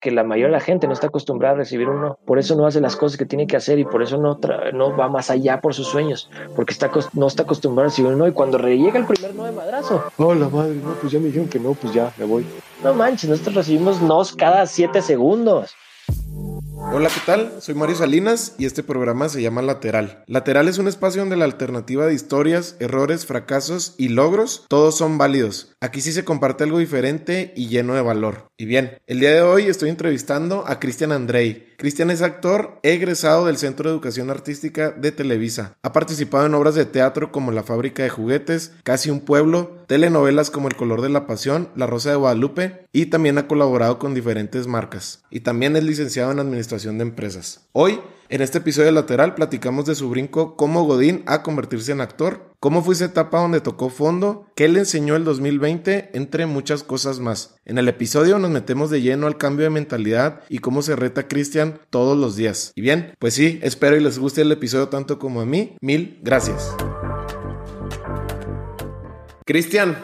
que la mayoría de la gente no está acostumbrada a recibir un no. Por eso no hace las cosas que tiene que hacer y por eso no, no va más allá por sus sueños, porque está, no está acostumbrado a recibir un no. Y cuando llega el primer no de madrazo, oh la madre, no, pues ya me dijeron que no, pues ya me voy. No manches, nosotros recibimos nos cada siete segundos. Hola, ¿qué tal? Soy Mario Salinas y este programa se llama Lateral. Lateral es un espacio donde la alternativa de historias, errores, fracasos y logros, todos son válidos. Aquí sí se comparte algo diferente y lleno de valor. Y bien, el día de hoy estoy entrevistando a Cristian Andrei. Cristian es actor egresado del Centro de Educación Artística de Televisa. Ha participado en obras de teatro como La Fábrica de Juguetes, Casi un Pueblo, telenovelas como El Color de la Pasión, La Rosa de Guadalupe y también ha colaborado con diferentes marcas. Y también es licenciado en Administración de Empresas. Hoy en este episodio lateral platicamos de su brinco como Godín a convertirse en actor, cómo fue esa etapa donde tocó fondo, qué le enseñó el 2020, entre muchas cosas más. En el episodio nos metemos de lleno al cambio de mentalidad y cómo se reta Cristian todos los días. Y bien, pues sí, espero y les guste el episodio tanto como a mí. Mil gracias. Cristian,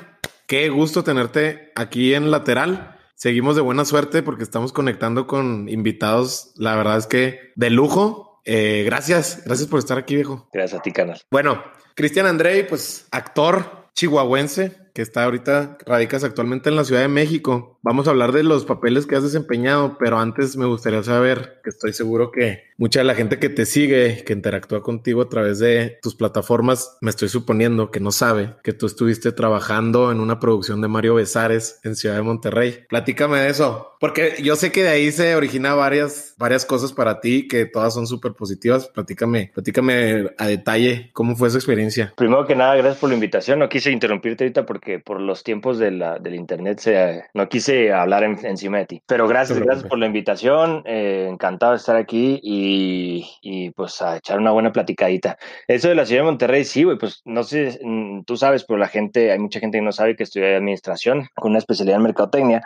qué gusto tenerte aquí en lateral. Seguimos de buena suerte porque estamos conectando con invitados, la verdad es que de lujo. Eh, gracias, gracias por estar aquí, viejo. Gracias a ti, canal. Bueno, Cristian Andrei, pues actor chihuahuense, que está ahorita, radicas actualmente en la Ciudad de México. Vamos a hablar de los papeles que has desempeñado, pero antes me gustaría saber, que estoy seguro que mucha de la gente que te sigue, que interactúa contigo a través de tus plataformas, me estoy suponiendo que no sabe que tú estuviste trabajando en una producción de Mario Besares en Ciudad de Monterrey. Platícame de eso, porque yo sé que de ahí se origina varias, varias cosas para ti que todas son súper positivas. Platícame, platícame a detalle cómo fue esa experiencia. Primero que nada, gracias por la invitación. No quise interrumpirte ahorita porque que por los tiempos de la, del internet se, no quise hablar encima de ti. Pero gracias, gracias por la invitación. Eh, encantado de estar aquí y, y, pues a echar una buena platicadita. Eso de la ciudad de Monterrey, sí, güey, pues no sé, mm, tú sabes, pero la gente, hay mucha gente que no sabe que estudié administración con una especialidad en mercadotecnia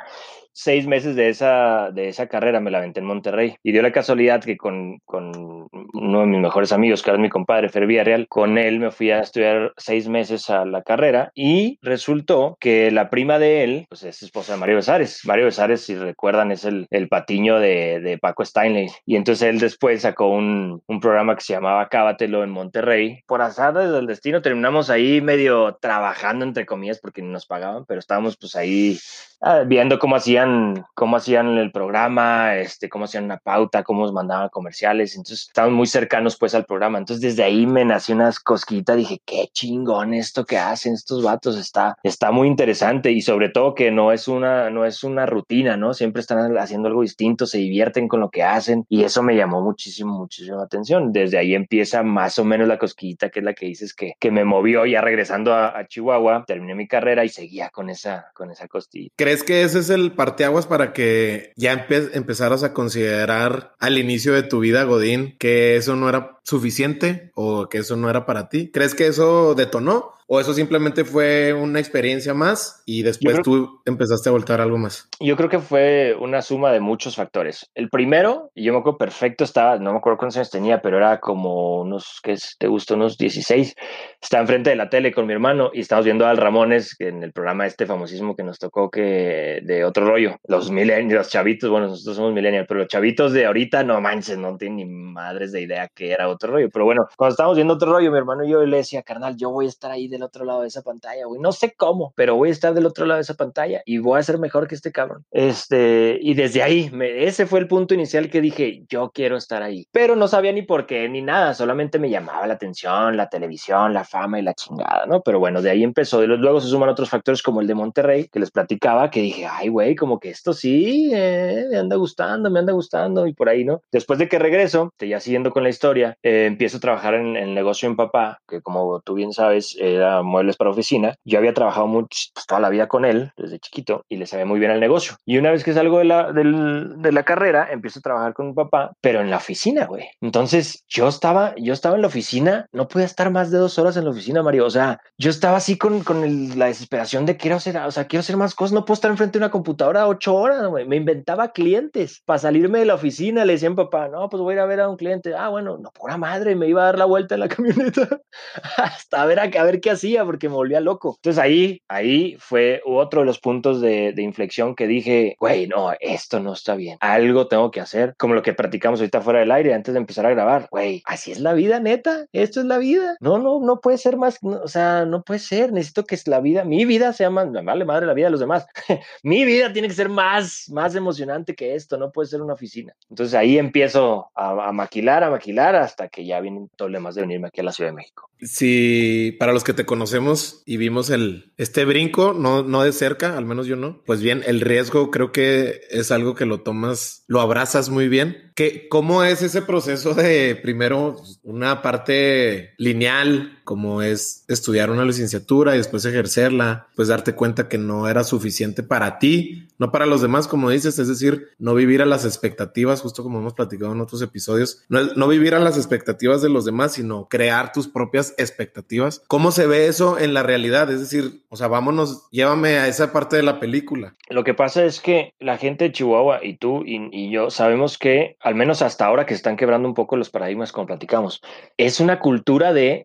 seis meses de esa, de esa carrera me la aventé en Monterrey. Y dio la casualidad que con, con uno de mis mejores amigos, que era mi compadre, Fer Villarreal, con él me fui a estudiar seis meses a la carrera y resultó que la prima de él, pues es esposa de Mario Besares. Mario Besares, si recuerdan, es el, el patiño de, de, Paco Steinley. Y entonces él después sacó un, un programa que se llamaba Cábatelo en Monterrey. Por azar desde el destino terminamos ahí medio trabajando, entre comillas, porque no nos pagaban, pero estábamos pues ahí Ah, viendo cómo hacían, cómo hacían el programa, este, cómo hacían una pauta, cómo nos mandaban comerciales. Entonces estaban muy cercanos pues al programa. Entonces desde ahí me nació unas cosquitas. Dije, qué chingón esto que hacen estos vatos. Está, está muy interesante y sobre todo que no es una, no es una rutina, ¿no? Siempre están haciendo algo distinto, se divierten con lo que hacen y eso me llamó muchísimo, muchísimo atención. Desde ahí empieza más o menos la cosquillita que es la que dices que, que me movió ya regresando a, a Chihuahua. Terminé mi carrera y seguía con esa, con esa costilla. ¿Crees que ese es el parteaguas para que ya empezaras a considerar al inicio de tu vida, Godín, que eso no era suficiente o que eso no era para ti? ¿Crees que eso detonó? ¿O eso simplemente fue una experiencia más y después tú empezaste a voltar algo más? Yo creo que fue una suma de muchos factores. El primero, yo me acuerdo perfecto, estaba, no me acuerdo cuántos años tenía, pero era como unos, ¿qué te gustó? Unos 16. Estaba enfrente de la tele con mi hermano y estábamos viendo al Ramones en el programa este famosísimo que nos tocó que de otro rollo. Los millennials, los chavitos, bueno, nosotros somos millennials, pero los chavitos de ahorita, no manches, no tienen ni madres de idea que era otro rollo. Pero bueno, cuando estábamos viendo otro rollo, mi hermano y yo le decía, carnal, yo voy a estar ahí de del otro lado de esa pantalla, güey. No sé cómo, pero voy a estar del otro lado de esa pantalla y voy a ser mejor que este cabrón. Este, y desde ahí, me, ese fue el punto inicial que dije, yo quiero estar ahí. Pero no sabía ni por qué ni nada, solamente me llamaba la atención, la televisión, la fama y la chingada, ¿no? Pero bueno, de ahí empezó. Y luego se suman otros factores como el de Monterrey, que les platicaba, que dije, ay, güey, como que esto sí, eh, me anda gustando, me anda gustando y por ahí, ¿no? Después de que regreso, ya siguiendo con la historia, eh, empiezo a trabajar en el negocio en papá, que como tú bien sabes, era mueble para oficina. Yo había trabajado mucho, pues, toda la vida con él desde chiquito y le sabía muy bien el negocio. Y una vez que salgo de la, de la carrera, empiezo a trabajar con mi papá, pero en la oficina, güey. Entonces yo estaba, yo estaba en la oficina, no podía estar más de dos horas en la oficina, Mario. O sea, yo estaba así con, con la desesperación de quiero hacer, o sea, quiero hacer más cosas, no puedo estar enfrente de una computadora ocho horas, güey. Me inventaba clientes para salirme de la oficina. Le decían papá, no, pues voy a ir a ver a un cliente. Ah, bueno, no, pura madre, me iba a dar la vuelta en la camioneta hasta a ver, a, a ver qué porque me volvía loco. Entonces ahí, ahí fue otro de los puntos de, de inflexión que dije, güey, no, esto no está bien. Algo tengo que hacer. Como lo que practicamos ahorita fuera del aire antes de empezar a grabar. Güey, así es la vida, neta. Esto es la vida. No, no, no puede ser más. o sea, no puede ser. Necesito que la vida, mi vida sea más, vale madre la vida de los demás. mi vida tiene que ser más, más emocionante que esto. No puede ser una oficina. Entonces ahí empiezo a, a maquilar, a maquilar hasta que ya vienen problemas de venirme aquí a la Ciudad de México. Si para los que te conocemos y vimos el este brinco, no, no de cerca, al menos yo no, pues bien, el riesgo creo que es algo que lo tomas, lo abrazas muy bien. ¿Qué, ¿Cómo es ese proceso de primero una parte lineal, como es estudiar una licenciatura y después ejercerla, pues darte cuenta que no era suficiente para ti, no para los demás, como dices, es decir, no vivir a las expectativas, justo como hemos platicado en otros episodios, no, vivir a las expectativas de los demás, sino crear tus propias expectativas. ¿Cómo se ve eso en la realidad? Es decir, o sea, vámonos, llévame a esa parte de la película. Lo que pasa es que la gente de Chihuahua y tú y, y yo sabemos que, al menos hasta ahora que están quebrando un poco los paradigmas como platicamos, es una cultura de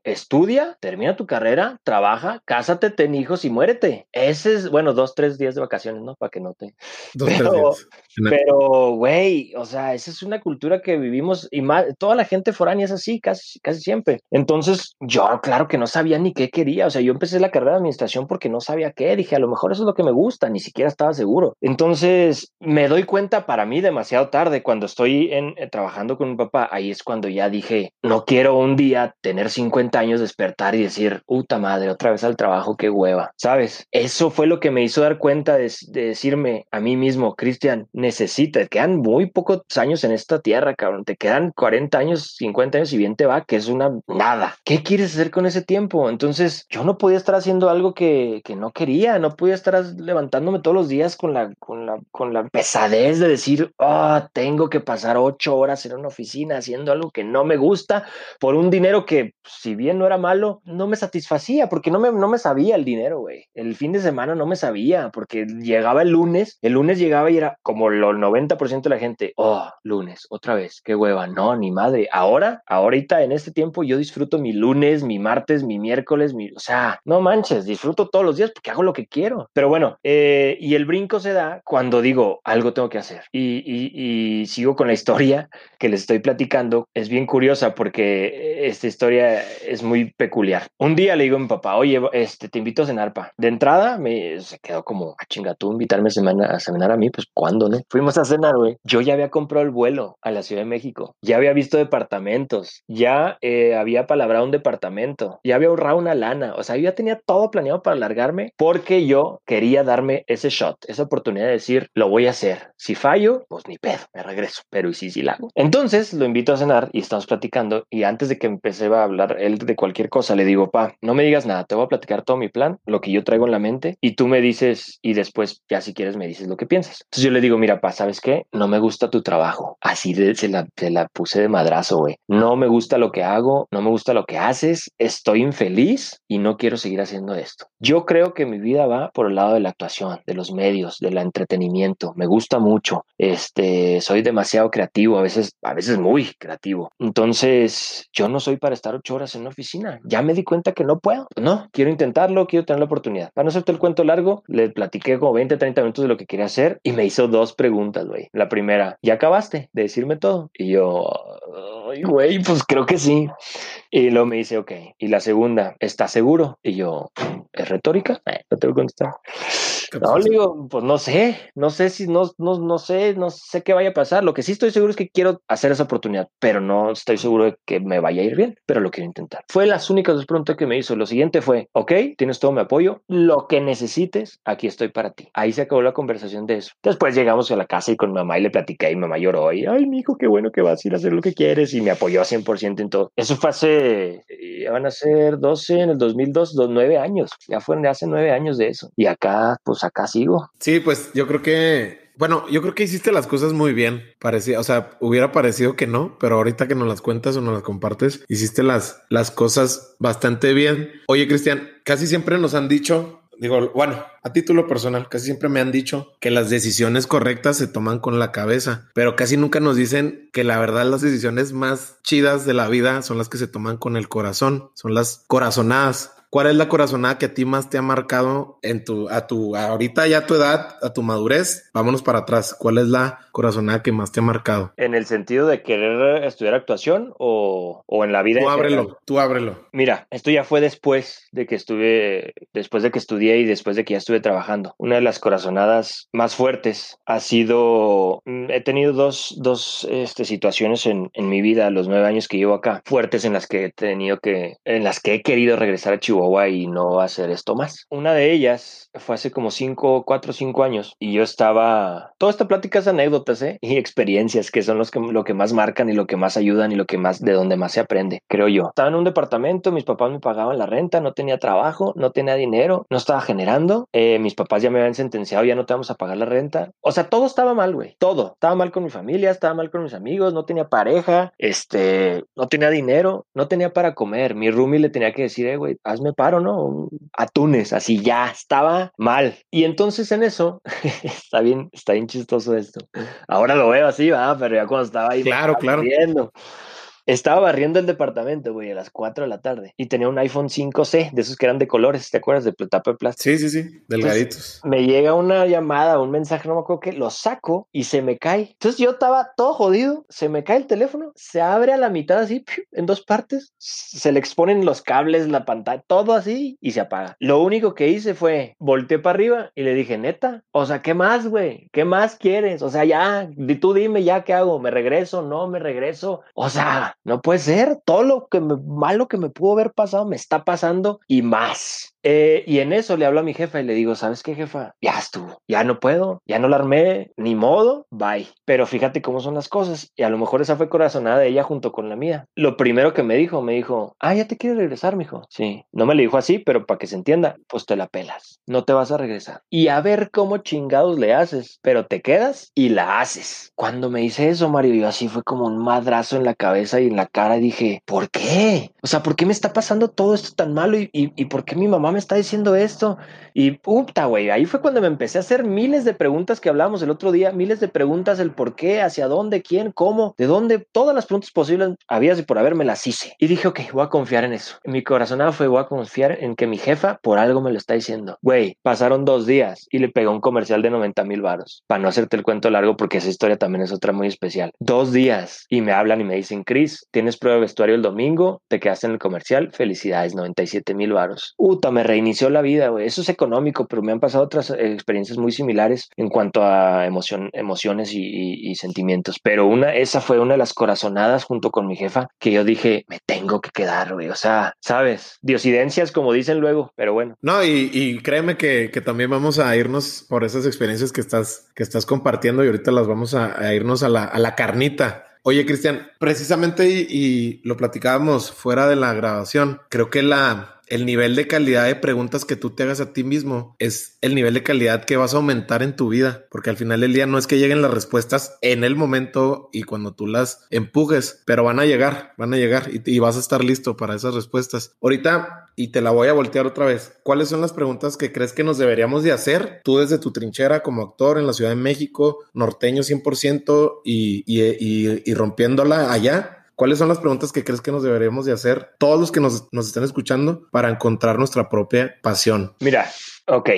estudia, termina tu carrera, trabaja, cásate, ten hijos y muérete. Ese es, bueno, dos, tres días de vacaciones, ¿no? Para que no te... Dos, pero, güey, o sea, esa es una cultura que vivimos y más, toda la gente foránea es así, casi, casi siempre. Entonces, yo, claro que no sabía ni qué quería. O sea, yo empecé la carrera de administración porque no sabía qué. Dije, a lo mejor eso es lo que me gusta, ni siquiera estaba seguro. Entonces, me doy cuenta para mí demasiado tarde cuando estoy en, eh, trabajando con mi papá. Ahí es cuando ya dije, no quiero un día tener 50 años, despertar y decir, puta madre, otra vez al trabajo, qué hueva. ¿Sabes? Eso fue lo que me hizo dar cuenta de, de decirme a mí mismo, Cristian, necesita, te quedan muy pocos años en esta tierra, cabrón, te quedan 40 años, 50 años y bien te va, que es una nada. ¿Qué quieres hacer con ese tiempo? Entonces yo no podía estar haciendo algo que, que no quería, no podía estar levantándome todos los días con la, con la, con la pesadez de decir, oh, tengo que pasar ocho horas en una oficina haciendo algo que no me gusta por un dinero que, si bien no era malo, no me satisfacía porque no me, no me sabía el dinero, güey. El fin de semana no me sabía porque llegaba el lunes, el lunes llegaba y era como el 90% de la gente, oh, lunes, otra vez, qué hueva, no, ni madre. Ahora, ahorita en este tiempo yo disfruto mi lunes, mi martes, mi miércoles, mi, o sea, no manches, disfruto todos los días porque hago lo que quiero. Pero bueno, eh, y el brinco se da cuando digo, algo tengo que hacer. Y, y, sigo con la historia que les estoy platicando. Es bien curiosa porque esta historia es muy peculiar. Un día le digo a mi papá, oye, este, te invito a cenar, pa. De entrada me se quedó como, a ah, chinga, tú invitarme a, semana, a cenar a mí, pues ¿cuándo, no? Fuimos a cenar, güey. Yo ya había comprado el vuelo a la Ciudad de México, ya había visto departamentos, ya eh, había palabrado un departamento, ya había ahorrado una lana, o sea, yo ya tenía todo planeado para largarme porque yo quería darme ese shot, esa oportunidad de decir, lo voy a hacer. Si fallo, pues ni pedo, me regreso, pero y sí, sí la hago. Entonces lo invito a cenar y estamos platicando y antes de que empecé a hablar él de cualquier cosa, le digo, pa, no me digas nada, te voy a platicar todo mi plan, lo que yo traigo en la mente y tú me dices y después ya si quieres me dices lo que piensas. Entonces yo le digo, mira, pa, ¿sabes qué? No me gusta tu trabajo. Así de, se, la, se la puse de madrazo, güey. No me gusta lo que hago, no me gusta lo que haces, estoy infeliz y no quiero seguir haciendo esto. Yo creo que mi vida va por el lado de la actuación, de los medios, del entretenimiento. Me gusta mucho. Este, soy demasiado creativo, a veces, a veces muy creativo. Entonces, yo no soy para estar ocho horas en una oficina. Ya me di cuenta que no puedo. No, quiero intentarlo, quiero tener la oportunidad. Para no hacerte el cuento largo, le platiqué como 20, 30 minutos de lo que quería hacer y me hizo dos preguntas, güey. La primera, ¿ya acabaste de decirme todo? Y yo, ay, güey, pues creo que sí. Y luego me dice, ok. Y la segunda, ¿estás seguro? Y yo, ¿es retórica? Eh, no tengo que contestar. No, le digo, pues no sé, no sé si, no, no, no sé, no sé qué vaya a pasar. Lo que sí estoy seguro es que quiero hacer esa oportunidad, pero no estoy seguro de que me vaya a ir bien, pero lo quiero intentar. Fue las únicas dos preguntas que me hizo. Lo siguiente fue, ok, tienes todo mi apoyo, lo que necesites, aquí estoy para ti. Ahí se acabó la conversación de eso. Después llegamos a la casa y con mamá y le platicé y mamá lloró y, ay, mi hijo, qué bueno que vas a ir a hacer lo que quieres y me apoyó a 100% en todo. Eso fue hace, ya van a ser 12 en el 2002, dos, nueve años. Ya fueron de hace nueve años de eso. Y acá, pues acá sigo. Sí, pues yo creo que bueno, yo creo que hiciste las cosas muy bien. Parecía, o sea, hubiera parecido que no, pero ahorita que nos las cuentas o nos las compartes, hiciste las, las cosas bastante bien. Oye, Cristian, casi siempre nos han dicho, digo, bueno, a título personal, casi siempre me han dicho que las decisiones correctas se toman con la cabeza, pero casi nunca nos dicen que la verdad las decisiones más chidas de la vida son las que se toman con el corazón, son las corazonadas ¿cuál es la corazonada que a ti más te ha marcado en tu, a tu, ahorita ya a tu edad, a tu madurez? Vámonos para atrás. ¿Cuál es la corazonada que más te ha marcado? ¿En el sentido de querer estudiar actuación o, o en la vida? Tú ábrelo, tú ábrelo. Mira, esto ya fue después de que estuve, después de que estudié y después de que ya estuve trabajando. Una de las corazonadas más fuertes ha sido, mm, he tenido dos, dos este, situaciones en, en mi vida, los nueve años que llevo acá, fuertes en las que he tenido que, en las que he querido regresar a Chihuahua y no hacer esto más. Una de ellas fue hace como cinco, cuatro o cinco años y yo estaba, toda esta plática es anécdotas ¿eh? y experiencias que son los que, lo que más marcan y lo que más ayudan y lo que más, de donde más se aprende, creo yo. Estaba en un departamento, mis papás me pagaban la renta, no tenía trabajo, no tenía dinero, no estaba generando, eh, mis papás ya me habían sentenciado, ya no te vamos a pagar la renta. O sea, todo estaba mal, güey, todo. Estaba mal con mi familia, estaba mal con mis amigos, no tenía pareja, este, no tenía dinero, no tenía para comer. Mi roomie le tenía que decir, eh, güey, hazme paro, ¿no? Atunes, así ya, estaba mal. Y entonces en eso, está bien, está bien chistoso esto. Ahora lo veo así, va, pero ya cuando estaba ahí, claro, claro. Viendo, estaba barriendo el departamento, güey, a las 4 de la tarde. Y tenía un iPhone 5C, de esos que eran de colores, ¿te acuerdas? De tapa de plástico. Sí, sí, sí, delgaditos. me llega una llamada, un mensaje, no me acuerdo qué, lo saco y se me cae. Entonces yo estaba todo jodido, se me cae el teléfono, se abre a la mitad así, en dos partes, se le exponen los cables, la pantalla, todo así y se apaga. Lo único que hice fue volteé para arriba y le dije, neta, o sea, ¿qué más, güey? ¿Qué más quieres? O sea, ya, tú dime ya qué hago, ¿me regreso? ¿No me regreso? O sea, no puede ser, todo lo que malo que me pudo haber pasado me está pasando y más. Eh, y en eso le hablo a mi jefa y le digo, ¿sabes qué, jefa? Ya estuvo, ya no puedo, ya no la armé, ni modo, bye. Pero fíjate cómo son las cosas. Y a lo mejor esa fue corazonada de ella junto con la mía. Lo primero que me dijo, me dijo, ah, ya te quieres regresar, mijo. Sí, no me lo dijo así, pero para que se entienda, pues te la pelas, no te vas a regresar. Y a ver cómo chingados le haces, pero te quedas y la haces. Cuando me dice eso, Mario, yo así fue como un madrazo en la cabeza y en la cara dije, ¿por qué? O sea, ¿por qué me está pasando todo esto tan malo y, y, y por qué mi mamá me está diciendo esto? Y puta, güey, ahí fue cuando me empecé a hacer miles de preguntas que hablábamos el otro día, miles de preguntas, el por qué, hacia dónde, quién, cómo, de dónde, todas las preguntas posibles había y por haberme las hice. Y dije, ok, voy a confiar en eso. Mi corazonada fue, voy a confiar en que mi jefa por algo me lo está diciendo. Güey, pasaron dos días y le pegó un comercial de 90 mil varos. Para no hacerte el cuento largo, porque esa historia también es otra muy especial. Dos días y me hablan y me dicen, Chris, tienes prueba de vestuario el domingo, te quedaste en el comercial, felicidades, 97 mil varos. Puta, me reinició la vida. Eso es económico, pero me han pasado otras experiencias muy similares en cuanto a emoción, emociones y, sentimientos. Pero una, esa fue una de las corazonadas junto con mi jefa que yo dije, me tengo que quedar. O sea, sabes, diosidencias como dicen luego, pero bueno. No, y, créeme que, también vamos a irnos por esas experiencias que estás, que estás compartiendo y ahorita las vamos a, irnos a la, a carnita. Oye, Cristian, precisamente y, y, lo platicábamos fuera de la grabación, creo que la, el nivel de calidad de preguntas que tú te hagas a ti mismo es el nivel de calidad que vas a aumentar en tu vida, porque al final del día no es que lleguen las respuestas en el momento y cuando tú las empujes, pero van a llegar, van a llegar y, vas a estar listo para esas respuestas. Ahorita, y te la voy a voltear otra vez, ¿cuáles son las preguntas que crees que nos deberíamos de hacer tú desde tu trinchera como actor en la Ciudad de México, norteño 100% y, y, y, y rompiéndola allá? ¿Cuáles son las preguntas que crees que nos deberíamos de hacer todos los que nos, nos están escuchando para encontrar nuestra propia pasión? Mira, ok,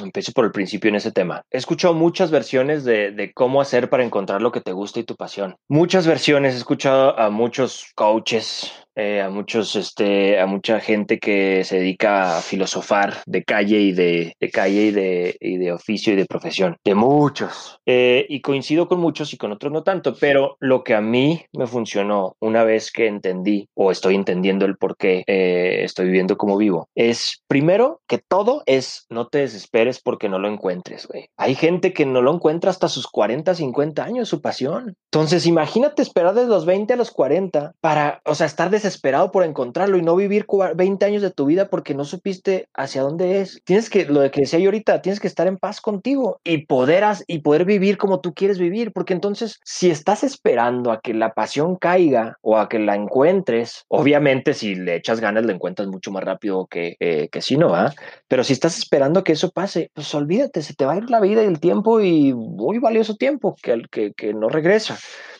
empiezo por el principio en ese tema. He escuchado muchas versiones de, de, cómo hacer para encontrar lo que te gusta y tu pasión. Muchas versiones, he escuchado a muchos coaches, eh, a muchos, este, a mucha gente que se dedica a filosofar de calle y de, de calle y de, y de, oficio y de profesión, de muchos. Eh, y coincido con muchos y con otros no tanto, pero lo que a mí me funcionó una vez que entendí o estoy entendiendo el por qué eh, estoy viviendo como vivo, es primero que todo es no te desesperes porque no lo encuentres, güey. Hay gente que no lo encuentra hasta sus 40, 50 años, su pasión. Entonces, imagínate esperar desde los 20 a los 40 para, o sea, estar desesperado desesperado por encontrarlo y no vivir 20 años de tu vida porque no supiste hacia dónde es. Tienes que, lo que decía yo ahorita, tienes que estar en paz contigo y poder, y poder vivir como tú quieres vivir, porque entonces si estás esperando a que la pasión caiga o a que la encuentres, obviamente si le echas ganas la encuentras mucho más rápido que, eh, que si no, ¿ah? Pero si estás esperando que eso pase, pues olvídate, se te va a ir la vida y el tiempo y muy valioso tiempo que, que, que no regresa.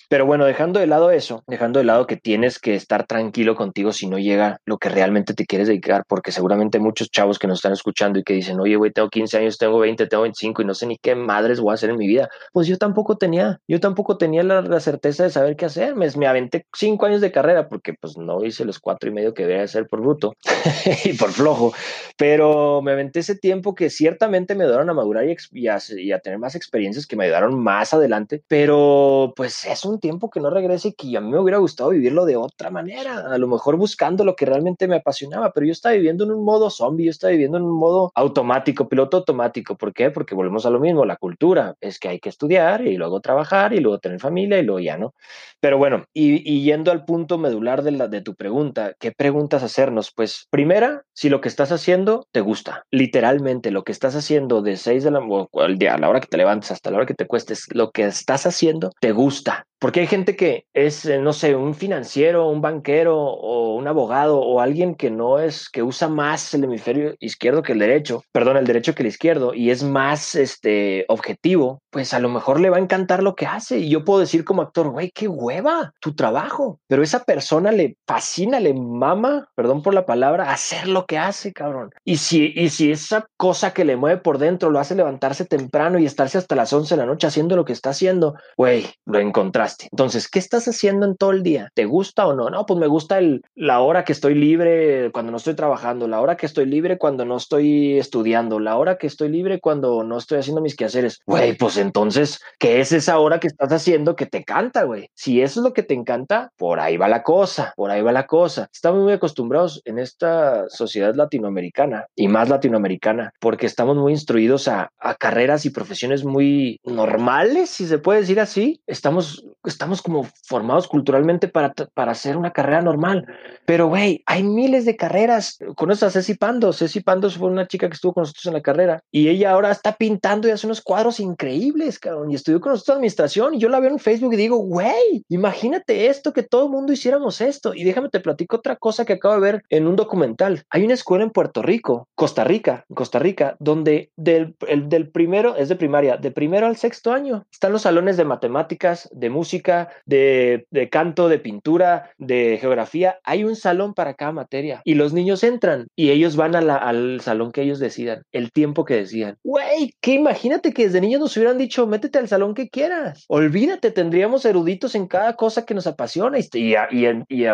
Pero bueno, dejando de lado eso, dejando de lado que tienes que estar tranquilo contigo si no llega lo que realmente te quieres dedicar, porque seguramente muchos chavos que nos están escuchando y que dicen, oye, güey, tengo 15 años, tengo 20, tengo 25 y no sé ni qué madres voy a hacer en mi vida. Pues yo tampoco tenía, yo tampoco tenía la, certeza de saber qué hacer. Me, me aventé cinco años de carrera porque pues no hice los cuatro y medio que debería hacer por bruto y por flojo, pero me aventé ese tiempo que ciertamente me ayudaron a madurar y, a, y a tener más experiencias que me ayudaron más adelante, pero pues es un tiempo que no regrese y que a mí me hubiera gustado vivirlo de otra manera, a lo mejor buscando lo que realmente me apasionaba, pero yo estaba viviendo en un modo zombie, yo estaba viviendo en un modo automático, piloto automático. ¿Por qué? Porque volvemos a lo mismo, la cultura es que hay que estudiar y luego trabajar y luego tener familia y luego ya no. Pero bueno, y, yendo al punto medular de, la, de tu pregunta, ¿qué preguntas hacernos? Pues primera, si lo que estás haciendo te gusta, literalmente lo que estás haciendo de 6 de la día, a la hora que te levantes hasta la hora que te cuestes, lo que estás haciendo te gusta. Porque hay gente que es, eh, no sé, un financiero, un banquero o un abogado o alguien que no es, que usa más el hemisferio izquierdo que el derecho, perdón, el derecho que el izquierdo y es más este, objetivo, pues a lo mejor le va a encantar lo que hace. Y yo puedo decir como actor, güey, qué hueva tu trabajo. Pero esa persona le fascina, le mama, perdón por la palabra, hacer lo que hace, cabrón. Y si, y si esa cosa que le mueve por dentro lo hace levantarse temprano y estarse hasta las 11 de la noche haciendo lo que está haciendo, güey, lo encontraste entonces, ¿qué estás haciendo en todo el día? ¿Te gusta o no? No, pues me gusta el, la hora que estoy libre cuando no estoy trabajando, la hora que estoy libre cuando no estoy estudiando, la hora que estoy libre cuando no estoy haciendo mis quehaceres. Güey, pues entonces, ¿qué es esa hora que estás haciendo que te encanta, güey? Si eso es lo que te encanta, por ahí va la cosa, por ahí va la cosa. Estamos muy acostumbrados en esta sociedad latinoamericana y más latinoamericana porque estamos muy instruidos a, a carreras y profesiones muy normales, si se puede decir así. Estamos estamos como formados culturalmente para, para hacer una carrera normal. Pero, güey, hay miles de carreras. Conoces a Ceci Pando. Ceci Pando fue una chica que estuvo con nosotros en la carrera y ella ahora está pintando y hace unos cuadros increíbles, cabrón. Y estudió con nosotros administración y yo la veo en Facebook y digo, güey, imagínate esto, que todo el mundo hiciéramos esto. Y déjame te platico otra cosa que acabo de ver en un documental. Hay una escuela en Puerto Rico, Costa Rica, Costa Rica, donde del, el, del primero, es de primaria, de primero al sexto año, están los salones de matemáticas, de música música, de, canto, de pintura, de geografía. Hay un salón para cada materia y los niños entran y ellos van al salón que ellos decidan, el tiempo que decidan. Güey, que imagínate que desde niños nos hubieran dicho, métete al salón que quieras. Olvídate, tendríamos eruditos en cada cosa que nos apasiona y, y,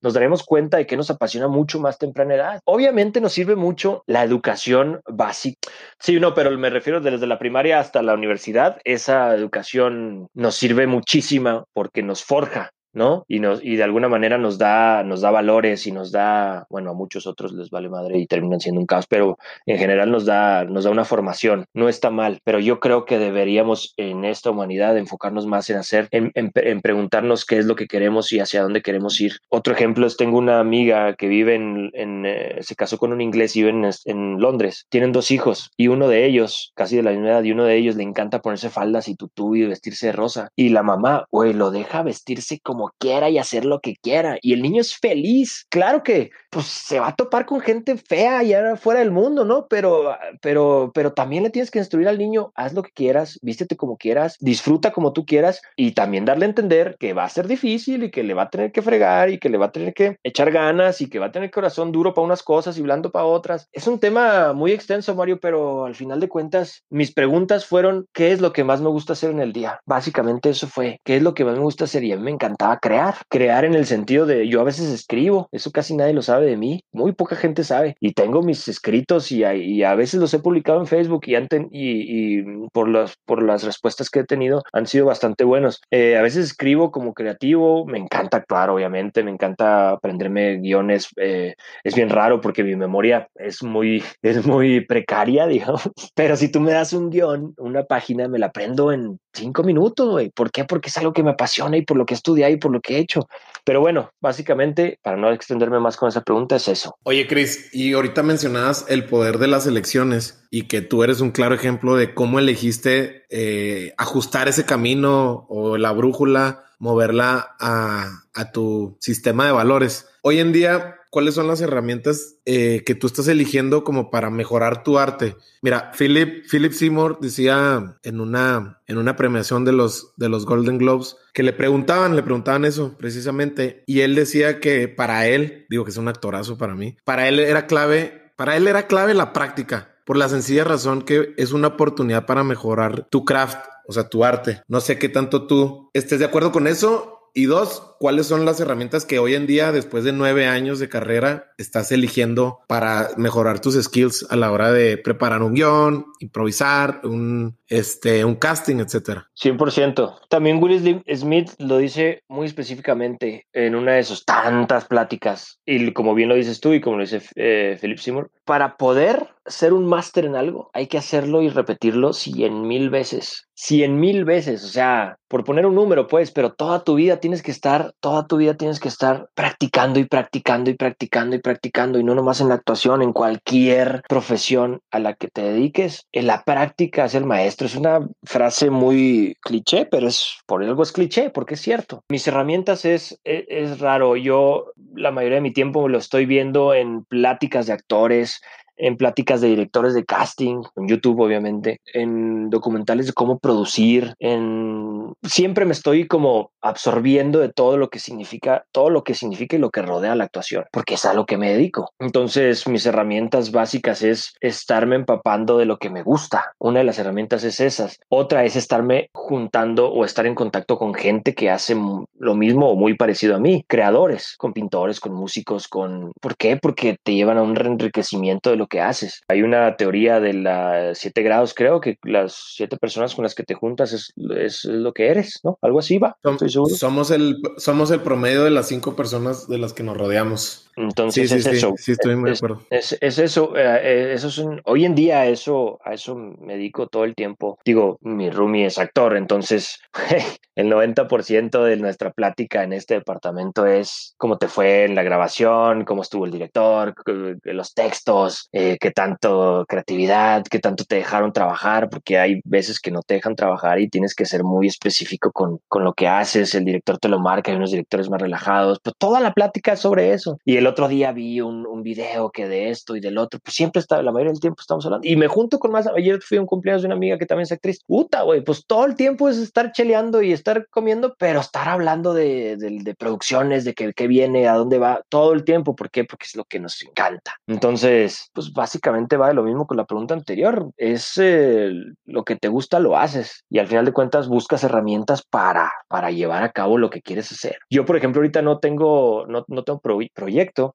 nos daremos cuenta de que nos apasiona mucho más temprana edad. Obviamente nos sirve mucho la educación básica. Sí, no, pero me refiero desde la primaria hasta la universidad, esa educación nos sirve muchísimo porque nos forja ¿no? Y, nos, y de alguna manera nos da, nos da valores y nos da, bueno, a muchos otros les vale madre y terminan siendo un caos, pero en general nos da, nos da una formación. No está mal, pero yo creo que deberíamos en esta humanidad enfocarnos más en hacer, en, en, preguntarnos qué es lo que queremos y hacia dónde queremos ir. Otro ejemplo es, tengo una amiga que vive en, eh, se casó con un inglés y vive en, en, Londres. Tienen dos hijos y uno de ellos, casi de la misma edad, y uno de ellos le encanta ponerse faldas y tutú y vestirse de rosa. Y la mamá, güey, lo deja vestirse como quiera y hacer lo que quiera. Y el niño es feliz. Claro que pues se va a topar con gente fea allá fuera del mundo, ¿no? Pero, pero, pero también le tienes que instruir al niño, haz lo que quieras, vístete como quieras, disfruta como tú quieras y también darle a entender que va a ser difícil y que le va a tener que fregar y que le va a tener que echar ganas y que va a tener corazón duro para unas cosas y blando para otras. Es un tema muy extenso, Mario, pero al final de cuentas, mis preguntas fueron, ¿qué es lo que más me gusta hacer en el día? Básicamente eso fue, ¿qué es lo que más me gusta hacer? Y a mí me encantaba crear, crear en el sentido de yo a veces escribo, eso casi nadie lo sabe de mí, muy poca gente sabe, y tengo mis escritos y, y a veces los he publicado en Facebook y, y, y, por, las, por las respuestas que he tenido han sido bastante buenos. Eh, a veces escribo como creativo, me encanta actuar, obviamente, me encanta aprenderme guiones, eh, es bien raro porque mi memoria es muy, es muy precaria, digamos, pero si tú me das un guion, una página, me la aprendo en cinco minutos, güey. ¿Por qué? Porque es algo que me apasiona y por lo que estudié y por lo que he hecho. Pero bueno, básicamente, para no extenderme más con esa pregunta, es eso. Oye, Chris, y ahorita mencionabas el poder de las elecciones y que tú eres un claro ejemplo de cómo elegiste eh, ajustar ese camino o la brújula, moverla a, a tu sistema de valores. Hoy en día cuáles son las herramientas eh, que tú estás eligiendo como para mejorar tu arte. Mira, Philip, Philip Seymour decía en una, en una premiación de los, de los Golden Globes que le preguntaban, le preguntaban eso precisamente, y él decía que para él, digo que es un actorazo para mí, para él era clave, para él era clave la práctica, por la sencilla razón que es una oportunidad para mejorar tu craft, o sea, tu arte. No sé qué tanto tú estés de acuerdo con eso y dos, ¿cuáles son las herramientas que hoy en día, después de nueve años de carrera, estás eligiendo para mejorar tus skills a la hora de preparar un guion, improvisar, un, este, casting, etcétera? 100%. También Will Smith lo dice muy específicamente en una de sus tantas pláticas. Y como bien lo dices tú y como lo dice eh, Philip Seymour, para poder ser un máster en algo, hay que hacerlo y repetirlo cien mil veces. Cien mil veces, o sea, por poner un número, pues, pero toda tu vida tienes que estar, toda tu vida tienes que estar practicando y practicando y practicando y practicando, y no nomás en la actuación, en cualquier profesión a la que te dediques. En la práctica es el maestro. Es una frase muy cliché, pero es por algo es cliché, porque es cierto. Mis herramientas es, es, es raro. Yo la mayoría de mi tiempo lo estoy viendo en pláticas de actores, en pláticas de directores de casting, en YouTube obviamente, en documentales de cómo producir, en siempre me estoy como absorbiendo de todo lo que significa, todo lo que significa y lo que rodea la actuación, porque es a lo que me dedico. Entonces, mis herramientas básicas es estarme empapando de lo que me gusta. Una de las herramientas es esas. Otra es estarme juntando o estar en contacto con gente que hace lo mismo o muy parecido a mí, creadores, con pintores, con músicos, con ¿Por qué? Porque te llevan a un enriquecimiento de lo que haces. Hay una teoría de las siete grados, creo que las siete personas con las que te juntas es, es lo que eres, ¿no? Algo así va. Estoy seguro. Somos el, somos el promedio de las cinco personas de las que nos rodeamos. Entonces es eso. Sí, estoy muy de acuerdo. Es, eso. Eh, eh, eso es hoy en día eso, a eso me dedico todo el tiempo. Digo, mi roomie es actor, entonces el 90% de nuestra plática en este departamento es cómo te fue en la grabación, cómo estuvo el director, los textos, eh, qué tanto creatividad, qué tanto te dejaron trabajar, porque hay veces que no te dejan trabajar y tienes que ser muy específico con, con lo que haces. El director te lo marca, hay unos directores más relajados, pero toda la plática es sobre eso. Y el otro día vi un, un, video que de esto y del otro, pues siempre está, la mayoría del tiempo estamos hablando. Y me junto con más, ayer fui a un cumpleaños de una amiga que también es actriz. Puta, güey, pues todo el tiempo es estar cheleando y estar comiendo, pero estar hablando de, de, de producciones, de qué viene, a dónde va, todo el tiempo. ¿Por qué? Porque es lo que nos encanta. Entonces, pues básicamente va de lo mismo con la pregunta anterior. Es eh, lo que te gusta, lo haces. Y al final de cuentas buscas herramientas para, para llevar a cabo lo que quieres hacer. Yo, por ejemplo, ahorita no tengo, no, no tengo pro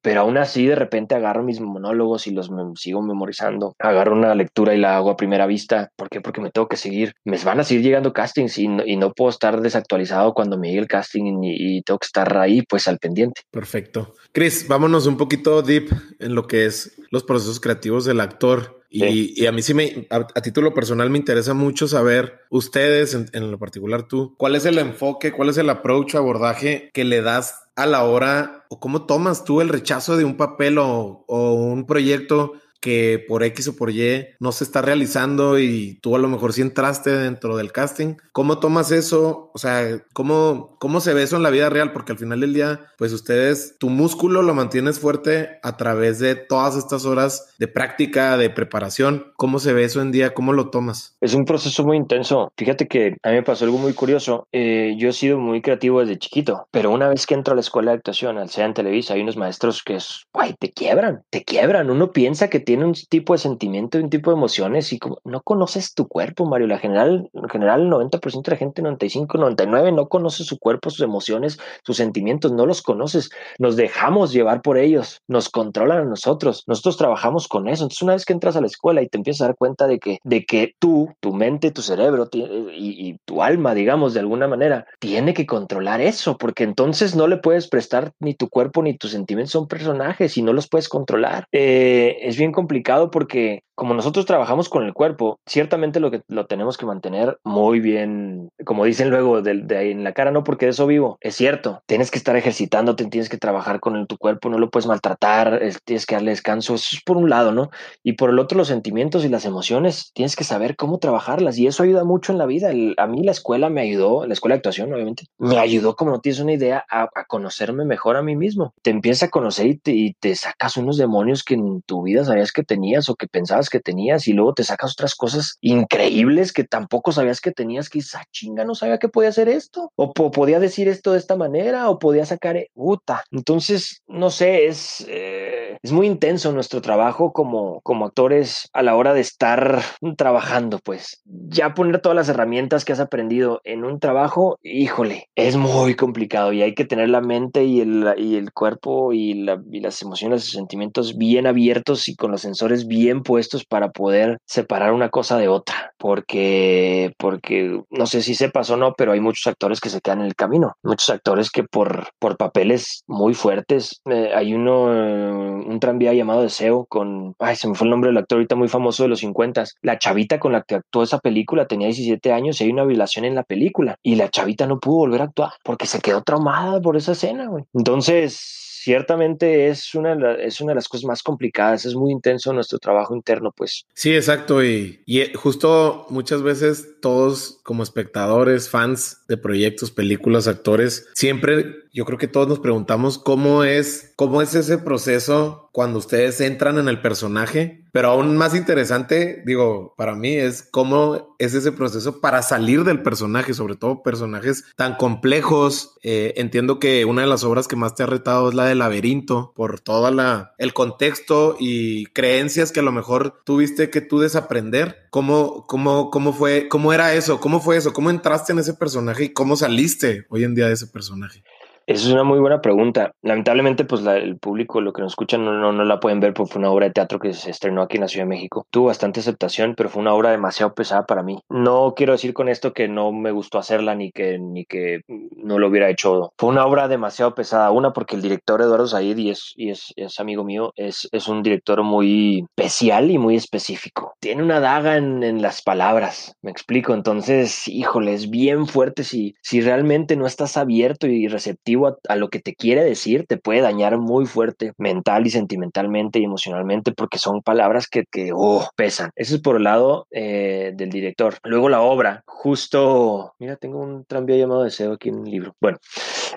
pero aún así de repente agarro mis monólogos y los sigo memorizando. Agarro una lectura y la hago a primera vista. ¿Por qué? Porque me tengo que seguir. Me van a seguir llegando castings y no, y no puedo estar desactualizado cuando me llegue el casting y, y, tengo que estar ahí pues al pendiente. Perfecto. Chris, vámonos un poquito deep en lo que es los procesos creativos del actor. Y, y, a mí sí me, a, a, título personal me interesa mucho saber ustedes, en, en, lo particular tú, cuál es el enfoque, cuál es el approach, abordaje que le das a la hora o cómo tomas tú el rechazo de un papel o, o un proyecto que por X o por Y no se está realizando y tú a lo mejor sí entraste dentro del casting. ¿Cómo tomas eso? O sea, ¿cómo, cómo se ve eso en la vida real? Porque al final del día, pues ustedes, tu músculo lo mantienes fuerte a través de todas estas horas de práctica, de preparación. ¿Cómo se ve eso en día? ¿Cómo lo tomas? Es un proceso muy intenso. Fíjate que a mí me pasó algo muy curioso. Eh, yo he sido muy creativo desde chiquito, pero una vez que entro a la escuela de actuación, al sea en Televisa, hay unos maestros que es, guay, te quiebran, te quiebran. Uno piensa que un tipo de sentimiento, un tipo de emociones y como no conoces tu cuerpo, Mario. La general, en general, el 90% de la gente, 95, 99, no conoce su cuerpo, sus emociones, sus sentimientos, no los conoces. Nos dejamos llevar por ellos, nos controlan a nosotros. Nosotros trabajamos con eso. Entonces, una vez que entras a la escuela y te empiezas a dar cuenta de que, de que tú, tu mente, tu cerebro y, y tu alma, digamos, de alguna manera, tiene que controlar eso, porque entonces no le puedes prestar ni tu cuerpo ni tus sentimientos son personajes y no los puedes controlar. Eh, es bien complicado complicado porque como nosotros trabajamos con el cuerpo, ciertamente lo que lo tenemos que mantener muy bien, como dicen luego de, ahí en la cara, no porque de eso vivo, es cierto, tienes que estar ejercitándote, tienes que trabajar con tu cuerpo, no lo puedes maltratar, tienes que darle descanso, eso es por un lado, ¿no? Y por el otro los sentimientos y las emociones, tienes que saber cómo trabajarlas y eso ayuda mucho en la vida. a mí la escuela me ayudó, la escuela de actuación obviamente, me ayudó como no tienes una idea a, conocerme mejor a mí mismo. Te empieza a conocer y te, y te sacas unos demonios que en tu vida sabías que tenías o que pensabas que tenías y luego te sacas otras cosas increíbles que tampoco sabías que tenías, que esa chinga no sabía que podía hacer esto, o podía decir esto de esta manera, o podía sacar, puta. Entonces, no sé, es... Eh, es muy intenso nuestro trabajo como, como actores a la hora de estar trabajando, pues ya poner todas las herramientas que has aprendido en un trabajo, híjole, es muy complicado y hay que tener la mente y el, y el cuerpo y, la, y las emociones y sentimientos bien abiertos y con los sensores bien puestos para poder separar una cosa de otra, porque, porque no sé si sepas o no, pero hay muchos actores que se quedan en el camino, muchos actores que por, por papeles muy fuertes, eh, hay uno, un tranvía llamado Deseo con, ay, se me fue el nombre del actor ahorita muy famoso de los 50. La chavita con la que actuó esa película tenía 17 años y hay una violación en la película y la chavita no pudo volver a actuar porque se quedó traumada por esa escena, güey. Entonces, ciertamente es una, es una de las cosas más complicadas, es muy intenso nuestro trabajo interno, pues. Sí, exacto, y, y eh, justo muchas veces todos como espectadores, fans de proyectos, películas, actores, siempre yo creo que todos nos preguntamos cómo es, cómo es ese proceso cuando ustedes entran en el personaje, pero aún más interesante, digo, para mí es cómo es ese proceso para salir del personaje, sobre todo personajes tan complejos. Eh, entiendo que una de las obras que más te ha retado es la de Laberinto, por todo el contexto y creencias que a lo mejor tuviste que tú desaprender. ¿Cómo, cómo, cómo fue, cómo era eso? ¿Cómo fue eso? ¿Cómo entraste en ese personaje y cómo saliste hoy en día de ese personaje? Esa es una muy buena pregunta. Lamentablemente, pues el público, lo que nos escuchan, no, no, la pueden ver porque fue una obra de teatro que se estrenó aquí en la Ciudad de México. Tuvo bastante aceptación, pero fue una obra demasiado pesada para mí. No quiero decir con esto que no me gustó hacerla ni que, ni que no lo hubiera hecho. Fue una obra demasiado pesada. Una, porque el director Eduardo Said, y es, y es, es amigo mío, es, es un director muy especial y muy específico. Tiene una daga en, en las palabras, me explico. Entonces, híjole, es bien fuerte si, si realmente no estás abierto y receptivo a, lo que te quiere decir, te puede dañar muy fuerte mental y sentimentalmente y emocionalmente porque son palabras que, que oh, pesan. Eso es por el lado eh, del director. Luego la obra, justo, mira, tengo un tranvía llamado Deseo aquí en el libro. Bueno,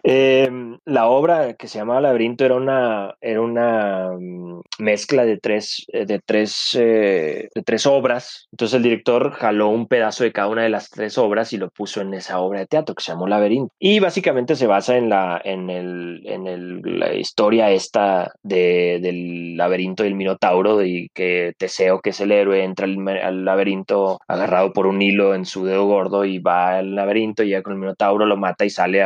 em, la obra que se llamaba Laberinto era una, era una mm, mezcla de tres, eh, de tres, eh, de tres obras. Entonces el director jaló un pedazo de cada una de las tres obras y lo puso en esa obra de teatro que se llamó Laberinto. Y básicamente se basa en la en, el, en el, la historia esta de, del laberinto del Minotauro y que Teseo, que es el héroe, entra al, laberinto agarrado por un hilo en su dedo gordo y va al laberinto, llega con el Minotauro, lo mata y sale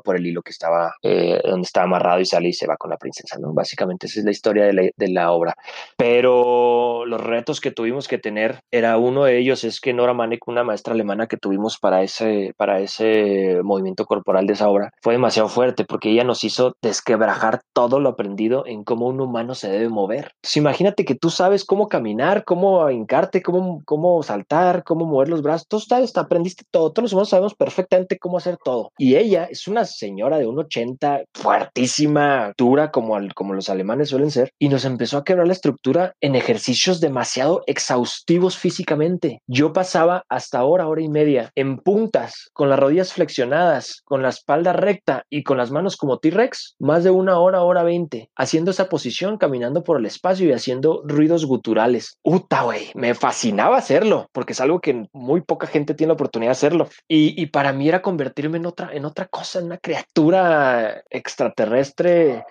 por el hilo que estaba eh, donde estaba amarrado y sale y se va con la princesa, ¿no? Básicamente esa es la historia de la, de la obra. Pero los retos que tuvimos que tener era uno de ellos es que Nora Manek, una maestra alemana que tuvimos para ese, para ese movimiento corporal de esa obra, fue demasiado fuerte porque ella nos hizo desquebrajar todo lo aprendido en cómo un humano se debe mover. Entonces, imagínate que tú sabes cómo caminar, cómo hincarte, cómo, cómo saltar, cómo mover los brazos. Tú sabes, aprendiste todo. Todos los humanos sabemos perfectamente cómo hacer todo. Y ella es una señora de un 80, fuertísima, dura como, como los alemanes suelen ser, y nos empezó a quebrar la estructura en ejercicios demasiado exhaustivos físicamente. Yo pasaba hasta hora, hora y media en puntas, con las rodillas flexionadas, con la espalda recta y con las manos como T-Rex, más de una hora, hora veinte, haciendo esa posición, caminando por el espacio y haciendo ruidos guturales. Uta, güey, me fascinaba hacerlo, porque es algo que muy poca gente tiene la oportunidad de hacerlo. Y, y para mí era convertirme en otra, en otra cosa, una criatura extraterrestre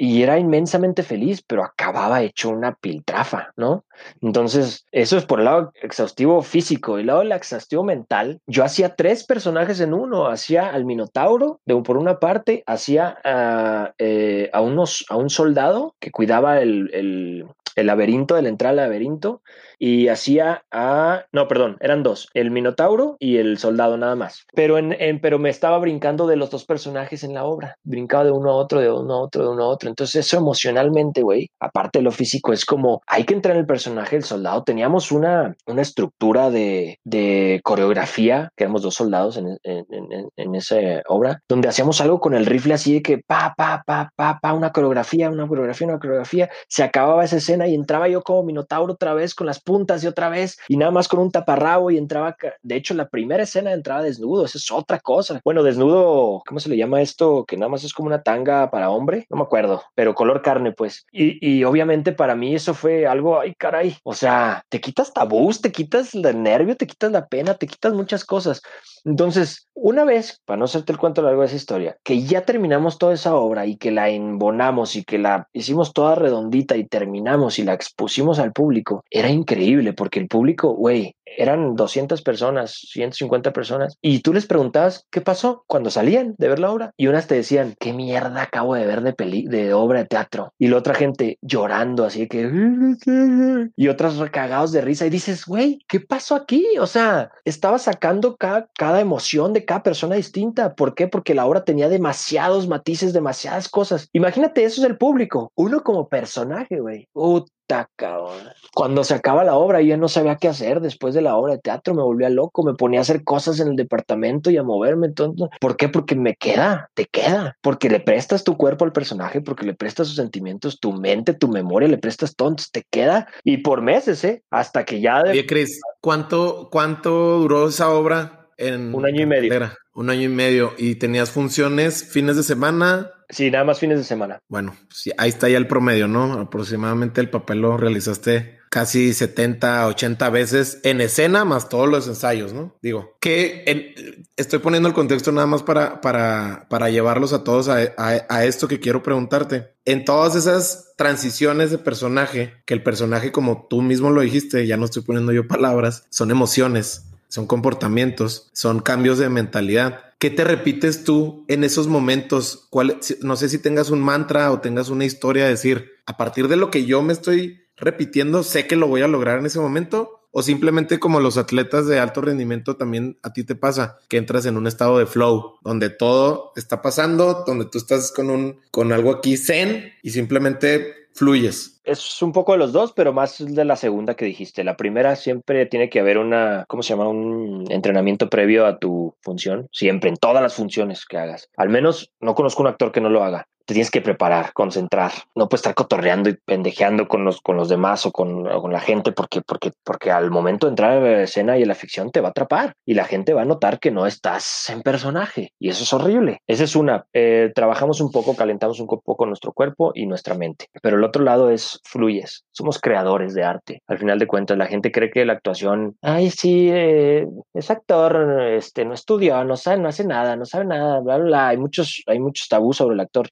y era inmensamente feliz, pero acababa hecho una piltrafa, ¿no? Entonces, eso es por el lado exhaustivo físico y el lado del exhaustivo mental. Yo hacía tres personajes en uno, hacía al Minotauro, de, por una parte, hacía a, eh, a, unos, a un soldado que cuidaba el, el, el laberinto, de la entrada al laberinto, y hacía a, no, perdón, eran dos, el Minotauro y el Soldado nada más. Pero, en, pero me estaba brincando de los dos personajes en la obra, brincaba de uno a otro, de uno a otro, de uno a otro. Entonces eso emocionalmente, güey, aparte de lo físico, es como, hay que entrar en el personaje del soldado. Teníamos una, una estructura de, de coreografía, que éramos dos soldados en, en, en, en esa obra, donde hacíamos algo con el rifle así de que pa, pa, pa, pa, pa, una coreografía, una coreografía, una coreografía. Se acababa esa escena y entraba yo como Minotauro otra vez con las puntas y otra vez y nada más con un taparrabo y entraba. De hecho, la primera escena de entrada desnudo, esa es otra cosa. Bueno, desnudo, ¿cómo se le llama esto? Que nada más es como una tanga para hombre, no me acuerdo, pero color carne, pues. Y, y obviamente para mí eso fue algo, ay, caray. O sea, te quitas tabús, te quitas el nervio, te quitas la pena, te quitas muchas cosas. Entonces, una vez, para no hacerte el cuento largo de esa historia, que ya terminamos toda esa obra y que la embonamos y que la hicimos toda redondita y terminamos y la expusimos al público, era increíble porque el público, güey, eran 200 personas, 150 personas, y tú les preguntabas qué pasó cuando salían de ver la obra, y unas te decían, qué mierda acabo de ver de, peli de obra de teatro, y la otra gente llorando así que, y otras recagados de risa, y dices, güey, ¿qué pasó aquí? O sea, estaba sacando cada, cada emoción de cada persona distinta. ¿Por qué? Porque la obra tenía demasiados matices, demasiadas cosas. Imagínate, eso es el público, uno como personaje, güey. Cuando se acaba la obra, yo no sabía qué hacer después de la obra de teatro, me volvía loco, me ponía a hacer cosas en el departamento y a moverme. Entonces, ¿Por qué? Porque me queda, te queda, porque le prestas tu cuerpo al personaje, porque le prestas sus sentimientos, tu mente, tu memoria, le prestas todo, te queda y por meses, ¿eh? Hasta que ya... De... Oye, Cris, ¿cuánto, ¿cuánto duró esa obra? En un año y medio. Un año y medio. ¿Y tenías funciones fines de semana? Sí, nada más fines de semana. Bueno, sí, ahí está ya el promedio, ¿no? Aproximadamente el papel lo realizaste casi 70, 80 veces en escena, más todos los ensayos, ¿no? Digo, que estoy poniendo el contexto nada más para, para, para llevarlos a todos a, a, esto que quiero preguntarte. En todas esas transiciones de personaje, que el personaje, como tú mismo lo dijiste, ya no estoy poniendo yo palabras, son emociones son comportamientos, son cambios de mentalidad. ¿Qué te repites tú en esos momentos? ¿Cuál, no sé si tengas un mantra o tengas una historia de decir, a partir de lo que yo me estoy repitiendo, sé que lo voy a lograr en ese momento. O simplemente como los atletas de alto rendimiento también a ti te pasa, que entras en un estado de flow, donde todo está pasando, donde tú estás con un, con algo aquí zen y simplemente fluyes. Es un poco de los dos, pero más de la segunda que dijiste. La primera siempre tiene que haber una, ¿cómo se llama? Un entrenamiento previo a tu función. Siempre, en todas las funciones que hagas. Al menos no conozco un actor que no lo haga te tienes que preparar, concentrar. No puedes estar cotorreando y pendejeando con los, con los demás o con, con, la gente porque, porque, porque al momento de entrar a la escena y en la ficción te va a atrapar y la gente va a notar que no estás en personaje y eso es horrible. Esa es una. Eh, trabajamos un poco, calentamos un poco nuestro cuerpo y nuestra mente. Pero el otro lado es fluyes. Somos creadores de arte. Al final de cuentas, la gente cree que la actuación, ay, sí, eh, es actor, este, no estudió, no sabe, no hace nada, no sabe nada, bla, bla, bla. Hay muchos, hay muchos tabús sobre el actor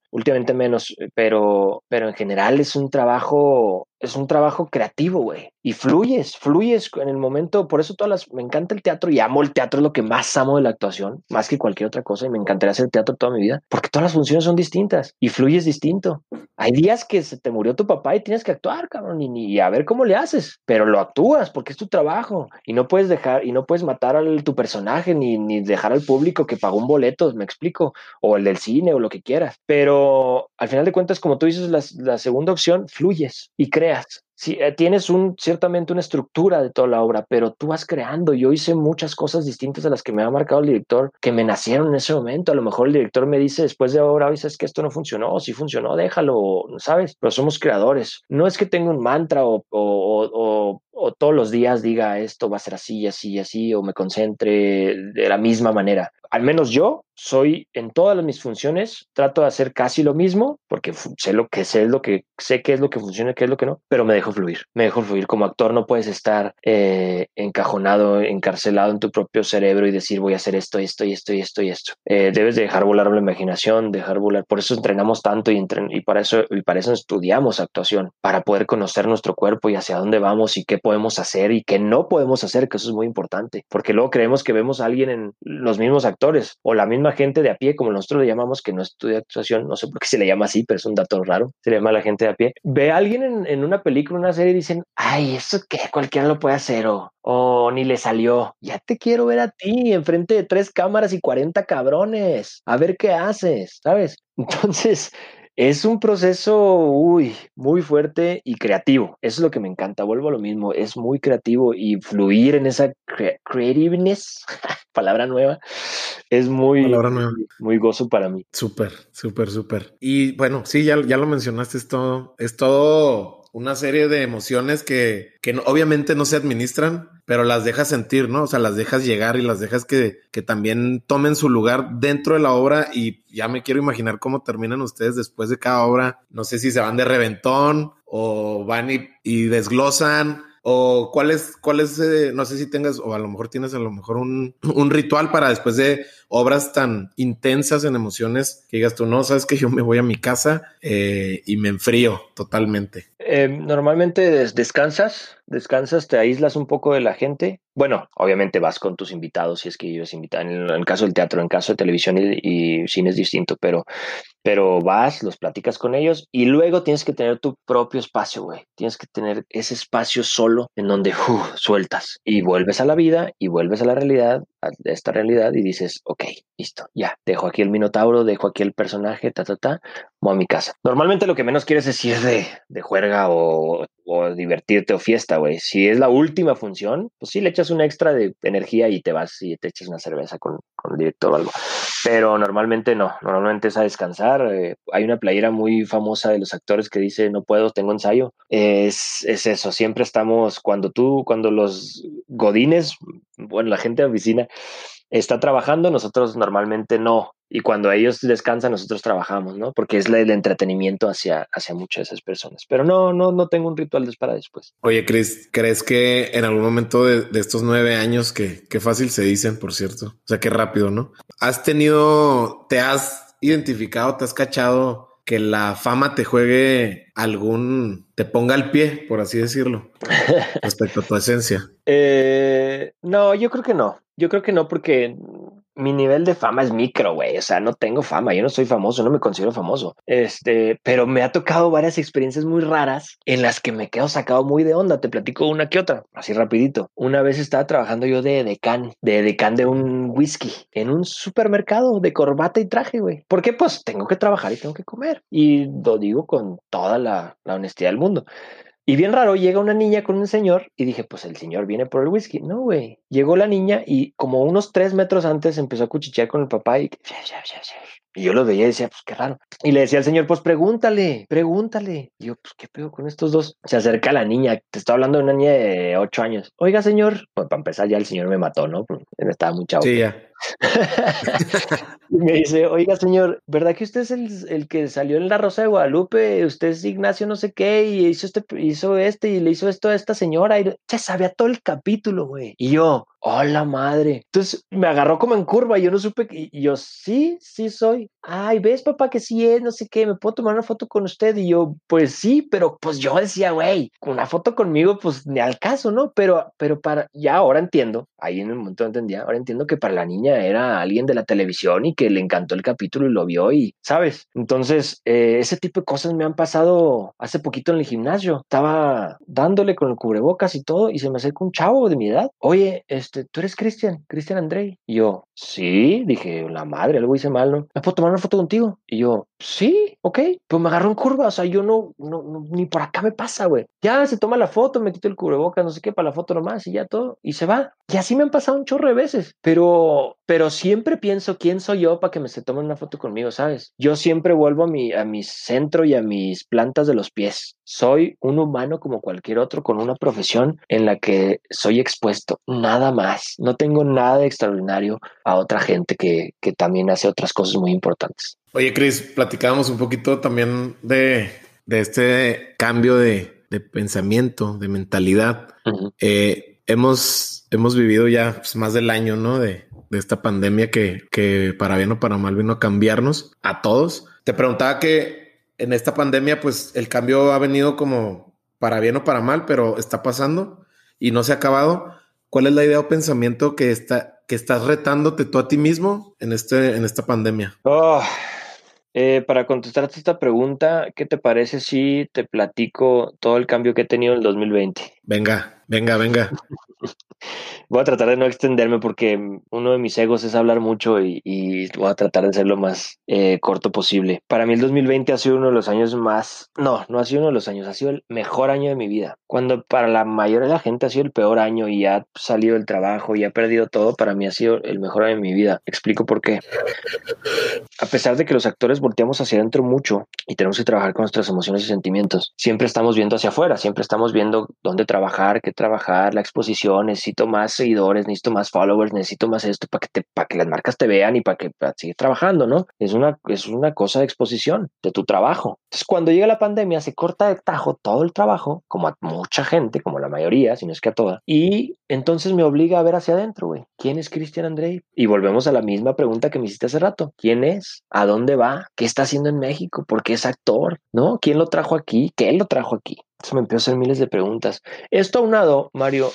menos, eh, pero, pero en general es un trabajo es un trabajo creativo, güey. Y fluyes, fluyes en el momento. Por eso todas las. Me encanta el teatro y amo el teatro, es lo que más amo de la actuación, más que cualquier otra cosa. Y me encantaría hacer teatro toda mi vida, porque todas las funciones son distintas y fluyes distinto. Hay días que se te murió tu papá y tienes que actuar, cabrón, y, y a ver cómo le haces, pero lo actúas porque es tu trabajo y no puedes dejar y no puedes matar a tu personaje ni, ni dejar al público que pagó un boleto, me explico, o el del cine o lo que quieras. Pero al final de cuentas, como tú dices, la, la segunda opción, fluyes y crees si eh, tienes un, ciertamente una estructura de toda la obra, pero tú vas creando. Yo hice muchas cosas distintas a las que me ha marcado el director, que me nacieron en ese momento. A lo mejor el director me dice después de obra, dices que esto no funcionó, si funcionó, déjalo, ¿sabes? Pero somos creadores. No es que tenga un mantra o todos los días diga esto va a ser así, así, así, o me concentre de la misma manera. Al menos yo soy en todas mis funciones, trato de hacer casi lo mismo, porque sé lo que sé, lo que sé qué es lo que funciona, qué es lo que no, pero me dejo fluir, me dejo fluir. Como actor no puedes estar eh, encajonado, encarcelado en tu propio cerebro y decir voy a hacer esto, esto y esto y esto y esto. Eh, debes de dejar volar la imaginación, dejar volar. Por eso entrenamos tanto y, y para eso y para eso estudiamos actuación, para poder conocer nuestro cuerpo y hacia dónde vamos y qué podemos hacer y qué no podemos hacer, que eso es muy importante, porque luego creemos que vemos a alguien en los mismos actores o la misma gente de a pie, como nosotros le llamamos, que no estudia actuación, no sé por qué se le llama así, pero es un dato raro, se le llama a la gente de a pie. Ve a alguien en, en una película, una serie y dicen, ay, eso que cualquiera lo puede hacer o, o ni le salió. Ya te quiero ver a ti enfrente de tres cámaras y 40 cabrones, a ver qué haces, ¿sabes? Entonces, es un proceso, uy, muy fuerte y creativo. Eso es lo que me encanta. Vuelvo a lo mismo. Es muy creativo y fluir en esa creativeness, palabra nueva, es muy, muy gozo para mí. Súper, súper, súper. Y bueno, sí, ya, ya lo mencionaste, es todo, es todo una serie de emociones que, que obviamente no se administran, pero las dejas sentir, ¿no? O sea, las dejas llegar y las dejas que, que también tomen su lugar dentro de la obra y ya me quiero imaginar cómo terminan ustedes después de cada obra. No sé si se van de reventón o van y, y desglosan o cuál es, cuál es, eh, no sé si tengas, o a lo mejor tienes a lo mejor un, un, ritual para después de obras tan intensas en emociones que digas tú, no, sabes que yo me voy a mi casa eh, y me enfrío totalmente. Eh, normalmente descansas, descansas, te aíslas un poco de la gente. Bueno, obviamente vas con tus invitados si es que ellos invitan. En el caso del teatro, en caso de televisión y, y cine es distinto, pero pero vas, los platicas con ellos y luego tienes que tener tu propio espacio, güey. Tienes que tener ese espacio solo en donde sueltas y vuelves a la vida y vuelves a la realidad, a esta realidad y dices, ok, listo, ya, dejo aquí el minotauro, dejo aquí el personaje, ta, ta, ta, a mi casa. Normalmente lo que menos quieres es ir de, de juerga o, o divertirte o fiesta, güey. Si es la última función, pues sí, le echas un extra de energía y te vas y te echas una cerveza con, con el director o algo. Pero normalmente no, normalmente es a descansar. Eh, hay una playera muy famosa de los actores que dice, no puedo, tengo ensayo. Es, es eso, siempre estamos, cuando tú, cuando los godines, bueno, la gente de oficina está trabajando, nosotros normalmente no. Y cuando ellos descansan, nosotros trabajamos, ¿no? Porque es el entretenimiento hacia, hacia muchas de esas personas. Pero no, no, no tengo un ritual para después. Oye, Chris, ¿crees que en algún momento de, de estos nueve años, que, que fácil se dicen, por cierto, o sea, qué rápido, ¿no? ¿Has tenido, te has identificado, te has cachado que la fama te juegue algún, te ponga al pie, por así decirlo, respecto a tu esencia? Eh, no, yo creo que no. Yo creo que no, porque mi nivel de fama es micro, güey. O sea, no tengo fama, yo no soy famoso, no me considero famoso. Este, pero me ha tocado varias experiencias muy raras en las que me quedo sacado muy de onda. Te platico una que otra, así rapidito. Una vez estaba trabajando yo de decán, de decán de un whisky en un supermercado de corbata y traje, güey. Porque pues tengo que trabajar y tengo que comer. Y lo digo con toda la, la honestidad del mundo. Y bien raro, llega una niña con un señor y dije, pues el señor viene por el whisky. No, güey. Llegó la niña y como unos tres metros antes empezó a cuchichear con el papá y... Y yo lo veía y decía, pues qué raro. Y le decía al señor, pues pregúntale, pregúntale. Y yo, pues qué pedo con estos dos. Se acerca la niña, te estoy hablando de una niña de ocho años. Oiga, señor. Pues para empezar ya el señor me mató, ¿no? Estaba muy chavo. Sí, ya. y me dice, oiga, señor, ¿verdad que usted es el, el, que salió en la Rosa de Guadalupe? Usted es Ignacio no sé qué y hizo este, hizo este y le hizo esto a esta señora. Y se sabía todo el capítulo, güey. Y yo, hola madre. Entonces me agarró como en curva y yo no supe. Y yo, sí, sí soy. Ay, ves, papá, que sí es, no sé qué, ¿me puedo tomar una foto con usted? Y yo, pues sí, pero pues yo decía, güey, una foto conmigo, pues ni al caso, ¿no? Pero, pero para, ya ahora entiendo, ahí en el momento entendía, ahora entiendo que para la niña era alguien de la televisión y que le encantó el capítulo y lo vio y, ¿sabes? Entonces, eh, ese tipo de cosas me han pasado hace poquito en el gimnasio. Estaba dándole con el cubrebocas y todo y se me acerca un chavo de mi edad. Oye, este, tú eres Cristian, Cristian Andrei. Y yo, sí, dije, la madre, algo hice mal, ¿no? ¿Me puedo tomar una foto contigo? Y yo, sí, ok, pues me agarró en curva, o sea, yo no, no, no ni por acá me pasa, güey. Ya se toma la foto, me quito el cubrebocas, no sé qué, para la foto nomás y ya todo, y se va. Y así me han pasado un chorro de veces, pero, pero siempre pienso quién soy yo para que me se tomen una foto conmigo, ¿sabes? Yo siempre vuelvo a mi, a mi centro y a mis plantas de los pies. Soy un humano como cualquier otro con una profesión en la que soy expuesto, nada más. No tengo nada de extraordinario a otra gente que, que también hace otras cosas muy importantes. Oye, Cris, platicábamos un poquito también de, de este cambio de, de, pensamiento, de mentalidad. Uh -huh. eh, hemos, hemos vivido ya pues, más del año, ¿no? De, de esta pandemia que, que para bien o para mal vino a cambiarnos a todos. Te preguntaba que en esta pandemia, pues el cambio ha venido como para bien o para mal, pero está pasando. y no se ha acabado. ¿Cuál es la idea o pensamiento que, está, que estás retándote tú a ti mismo en, este, en esta pandemia? Oh, eh, para contestarte esta pregunta, ¿qué te parece si te platico todo el cambio que he tenido en el 2020? Venga, venga, venga. voy a tratar de no extenderme porque uno de mis egos es hablar mucho y, voy a tratar de ser lo más eh, corto posible. Para mí el 2020 ha sido uno de los años más, no, no ha sido uno de los años, ha sido el mejor año de mi vida. Cuando para la mayoría de la gente ha sido el peor año y ha salido del trabajo y ha perdido todo, para mí ha sido el mejor año de mi vida. Explico por qué. A pesar de que los actores volteamos hacia adentro mucho y tenemos que trabajar con nuestras emociones y sentimientos, siempre estamos viendo hacia afuera, siempre estamos viendo dónde trabajar, qué trabajar, la exposición, necesito más seguidores, necesito más followers, necesito más esto para que, te, para que las marcas te vean y para que para seguir trabajando, ¿no? Es una, es una cosa de exposición de tu trabajo. Cuando llega la pandemia, se corta de tajo todo el trabajo, como a mucha gente, como la mayoría, si no es que a toda, y entonces me obliga a ver hacia adentro, güey. ¿Quién es Cristian Andrei? Y volvemos a la misma pregunta que me hiciste hace rato. ¿Quién es? ¿A dónde va? ¿Qué está haciendo en México? ¿Por qué es actor? ¿No? ¿Quién lo trajo aquí? ¿Qué lo trajo aquí? Eso me empezó a hacer miles de preguntas. Esto aunado, Mario,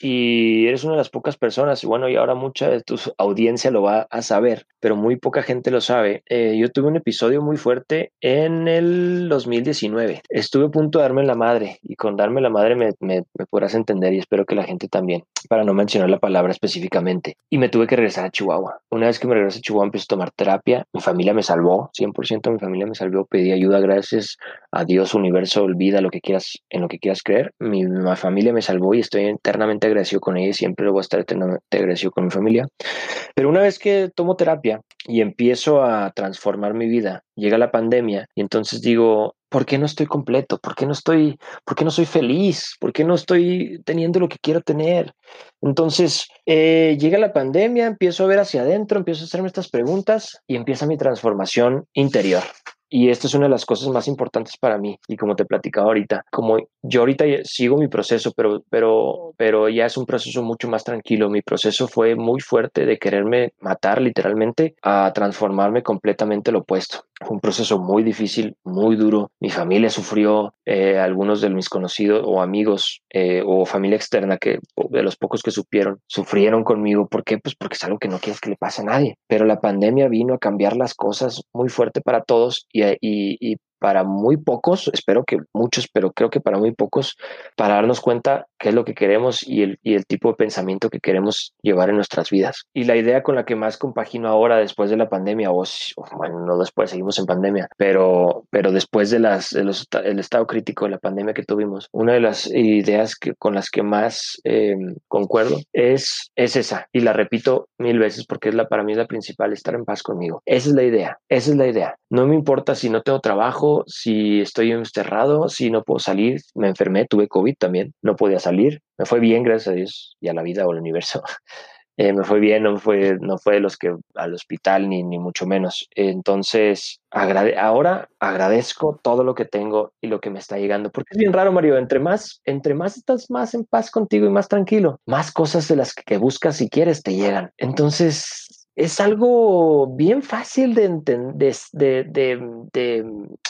y eres una de las pocas personas, y bueno, y ahora mucha de tu audiencia lo va a saber, pero muy poca gente lo sabe. Eh, yo tuve un episodio muy fuerte en el 2019. Estuve a punto de darme la madre, y con darme la madre me, me, podrás entender, y espero que la gente también, para no mencionar la palabra específicamente. Y me tuve que regresar a Chihuahua. Una vez que me regresé a Chihuahua, empecé a tomar terapia. Mi familia me salvó, 100% mi familia me salvó. Pedí ayuda, gracias a Dios, universo, olvida lo que quieras, en lo que quieras creer. Mi, mi familia me salvó y estoy eternamente agradecido con ella y siempre lo voy a estar eternamente agradecido con mi familia. Pero una vez que tomo terapia y empiezo a transformar mi vida, llega la pandemia y entonces digo, ¿por qué no estoy completo? ¿Por qué no estoy, por qué no soy feliz? ¿Por qué no estoy teniendo lo que quiero tener? Entonces, eh, llega la pandemia, empiezo a ver hacia adentro, empiezo a hacerme estas preguntas y empieza mi transformación interior. Y esto es una de las cosas más importantes para mí. Y como te platicaba ahorita, como yo ahorita sigo mi proceso, pero, pero, pero ya es un proceso mucho más tranquilo. Mi proceso fue muy fuerte de quererme matar literalmente a transformarme completamente lo opuesto. Fue un proceso muy difícil, muy duro. Mi familia sufrió, eh, algunos de mis conocidos o amigos eh, o familia externa que de los pocos que supieron, sufrieron conmigo. ¿Por qué? Pues porque es algo que no quieres que le pase a nadie. Pero la pandemia vino a cambiar las cosas muy fuerte para todos y, para muy pocos, espero que muchos, pero creo que para muy pocos, para darnos cuenta qué es lo que queremos y el, y el tipo de pensamiento que queremos llevar en nuestras vidas. Y la idea con la que más compagino ahora después de la pandemia, o bueno, no después, seguimos en pandemia, pero, pero después de las, el estado crítico de la pandemia que tuvimos, una de las ideas que, con las que más em, concuerdo es, es esa, y la repito mil veces porque es la, para mí es la principal, estar en paz conmigo. Esa es la idea, esa es la idea. No me importa si no tengo trabajo, si estoy encerrado, si no puedo salir, me enfermé, tuve COVID también, no podía salir, me fue bien, gracias a Dios y a la vida o al universo. Eh, me fue bien, no fue, no fue de los que al hospital ni, ni mucho menos. Entonces, ahora agradezco todo lo que tengo y lo que me está llegando, porque es bien raro, Mario, entre más, entre más estás más en paz contigo y más tranquilo, más cosas de las que buscas y quieres te llegan. Entonces, es algo bien fácil de, de, de,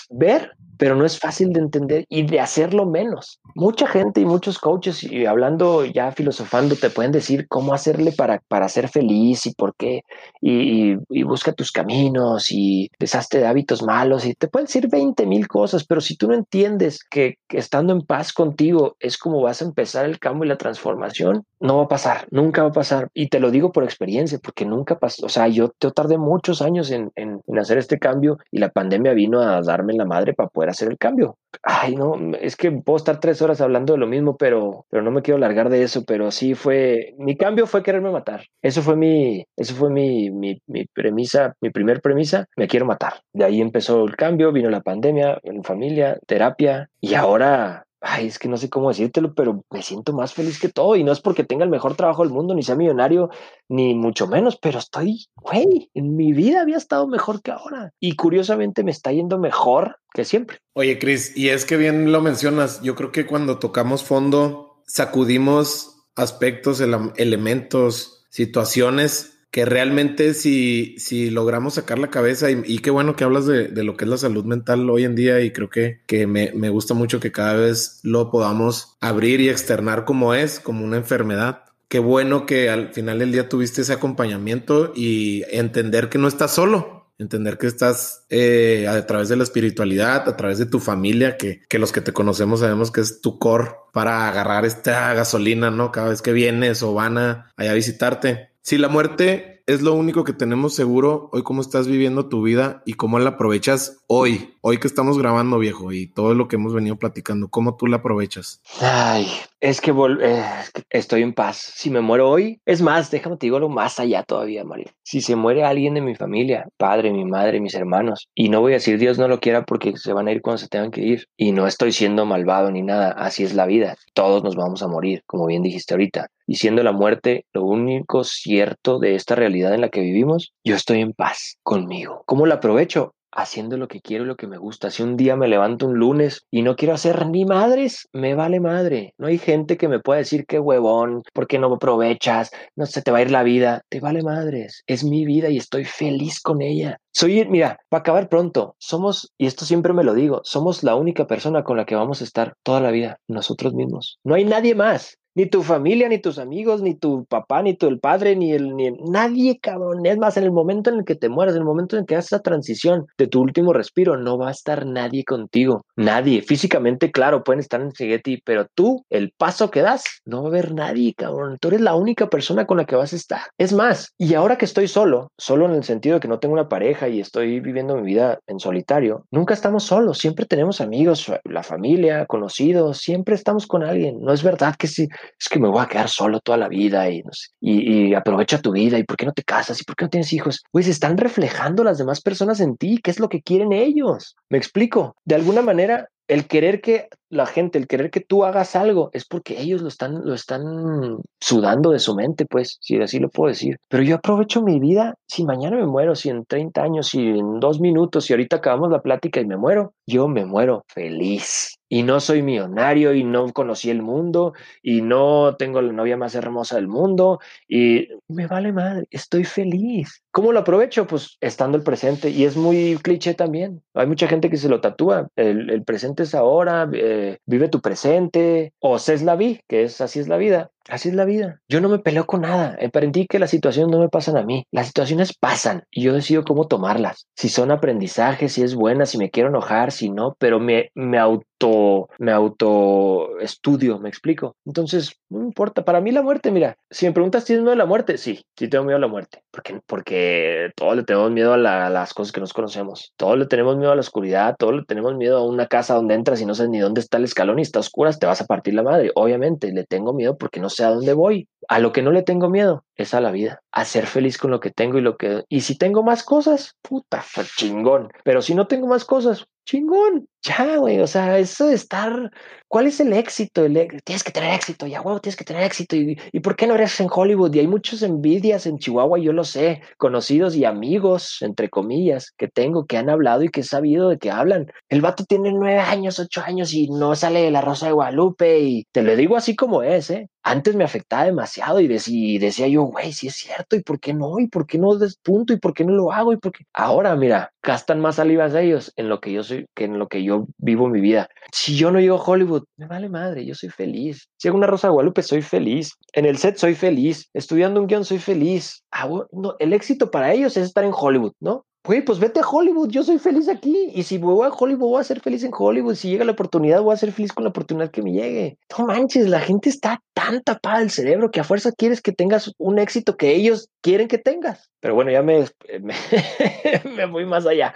ver, pero no es fácil de entender y de hacerlo menos. Mucha gente y muchos coaches, y hablando ya filosofando, te pueden decir cómo hacerle para, para ser feliz y por qué, y, busca tus caminos y deshazte de hábitos malos, y te pueden decir 20 mil cosas, pero si tú no entiendes que, que estando en paz contigo es como vas a empezar el cambio y la transformación, no va a pasar, nunca va a pasar. Y te lo digo por experiencia, porque nunca pasó o sea, yo, yo tardé muchos años en, en, hacer este cambio y la pandemia vino a darme la madre para poder hacer el cambio. Ay, no, es que puedo estar tres horas hablando de lo mismo, pero, pero no me quiero largar de eso, pero sí fue, mi cambio fue quererme matar. Eso fue mi, eso fue mi, mi, mi premisa, mi primer premisa, me quiero matar. De ahí empezó el cambio, vino la pandemia, en familia, terapia, y ahora ay, es que no sé cómo decírtelo, pero me siento más feliz que todo. Y no es porque tenga el mejor trabajo del mundo, ni sea millonario, ni mucho menos, pero estoy, güey, en mi vida había estado mejor que ahora. Y curiosamente me está yendo mejor que siempre. Oye, Cris, y es que bien lo mencionas, yo creo que cuando tocamos fondo, sacudimos aspectos, elementos, situaciones que realmente si, si logramos sacar la cabeza y, qué bueno que hablas de, de, lo que es la salud mental hoy en día y creo que, que me, me gusta mucho que cada vez lo podamos abrir y externar como es, como una enfermedad qué bueno que al final del día tuviste ese acompañamiento y entender que no estás solo, entender que estás eh, a través de la espiritualidad, a través de tu familia, que, que, los que te conocemos sabemos que es tu core para agarrar esta gasolina, ¿no? Cada vez que vienes o van a, a visitarte. Si la muerte es lo único que tenemos seguro hoy cómo estás viviendo tu vida y cómo la aprovechas hoy, hoy que estamos grabando viejo y todo lo que hemos venido platicando, cómo tú la aprovechas. Ay, es que, eh, estoy en paz. Si me muero hoy, es más, déjame te digo lo más allá todavía, Mario. Si se muere alguien de mi familia, padre, mi madre, mis hermanos, y no voy a decir Dios no lo quiera porque se van a ir cuando se tengan que ir, y no estoy siendo malvado ni nada, así es la vida. Todos nos vamos a morir, como bien dijiste ahorita. Y siendo la muerte lo único cierto de esta realidad en la que vivimos, yo estoy en paz conmigo. ¿Cómo la aprovecho? Haciendo lo que quiero y lo que me gusta. Si un día me levanto un lunes y no quiero hacer ni madres, me vale madre. No hay gente que me pueda decir qué huevón, por qué no aprovechas, no se te va a ir la vida. Te vale madres. Es mi vida y estoy feliz con ella. Soy, mira, para acabar pronto, somos, y esto siempre me lo digo, somos la única persona con la que vamos a estar toda la vida, nosotros mismos. No hay nadie más ni tu familia, ni tus amigos, ni tu papá, ni tu el padre, ni el, ni nadie, cabrón. Es más, en el momento en el que te mueras, en el momento en el que haces esa transición de tu último respiro, no va a estar nadie contigo. Nadie. Físicamente, claro, pueden estar en ti, pero tú, el paso que das, no va a haber nadie, cabrón. Tú eres la única persona con la que vas a estar. Es más, y ahora que estoy solo, solo en el sentido de que no tengo una pareja y estoy viviendo mi vida en solitario, nunca estamos solos. Siempre tenemos amigos, la familia, conocidos, siempre estamos con alguien. No es verdad que si es que me voy a quedar solo toda la vida y, no sé, aprovecha tu vida y por qué no te casas y por qué no tienes hijos. Pues están reflejando las demás personas en ti, qué es lo que quieren ellos. Me explico. De alguna manera, el querer que la gente, el querer que tú hagas algo, es porque ellos lo están, lo están sudando de su mente, pues, si así lo puedo decir. Pero yo aprovecho mi vida, si mañana me muero, si en 30 años, si en dos minutos, si ahorita acabamos la plática y me muero, yo me muero feliz. Y no soy millonario y no conocí el mundo y no tengo la novia más hermosa del mundo y me vale madre, estoy feliz. ¿Cómo lo aprovecho? Pues estando el presente y es muy cliché también. Hay mucha gente que se lo tatúa. El, presente es ahora, eh, vive tu presente o es la vi, que es así es la vida. Así es la vida. Yo no me peleo con nada. Aprendí que las situaciones no me pasan a mí. Las situaciones pasan y yo decido cómo tomarlas. Si son aprendizajes, si es buena, si me quiero enojar, si no, pero me, me auto, me auto estudio, me explico. Entonces, no importa. Para mí la muerte, mira, si me preguntas, ¿tienes miedo a la muerte? Sí, sí tengo miedo a la muerte. Porque, porque todos le tenemos miedo a, las cosas que nos conocemos. Todos le tenemos miedo a la oscuridad. Todos le tenemos miedo a una casa donde entras y no sabes ni dónde está el escalón y está oscura, te vas a partir la madre. Obviamente, le tengo miedo porque no sé a dónde voy. A lo que no le tengo miedo es a la vida, a ser feliz con lo que tengo y lo que... Y si tengo más cosas, puta, chingón. Pero si no tengo más cosas, chingón. Ya, güey, o sea, eso de estar, ¿cuál es el éxito? Tienes que tener éxito, ya, güey, tienes que tener éxito. ¿Y, ¿Y por qué no eres en Hollywood? Y hay muchas envidias en Chihuahua, yo lo sé, conocidos y amigos, entre comillas, que tengo, que han hablado y que he sabido de que hablan. El vato tiene nueve años, ocho años y no sale de la Rosa de Guadalupe y te lo digo así como es, ¿eh? Antes me afectaba demasiado y, y decía yo, güey, sí es cierto, ¿y por qué no? ¿Y por qué no despunto? ¿Y por qué no lo hago? ¿Y por qué? Ahora, mira, gastan más salivas ellos en lo que yo soy, que en lo que yo vivo mi vida. Si yo no llego a Hollywood, me vale madre, yo soy feliz. Si hago una Rosa de Guadalupe, soy feliz. En el set soy feliz. Estudiando un guion, soy feliz. Ah, el éxito para ellos es estar en Hollywood, ¿no? Güey, pues vete a Hollywood, yo soy feliz aquí. Y si voy a Hollywood, voy a ser feliz en Hollywood. Si llega la oportunidad, voy a ser feliz con la oportunidad que me llegue. No manches, la gente está tan tapada el cerebro que a fuerza quieres que tengas un éxito que ellos quieren que tengas. Pero bueno, ya me, me, me voy más allá.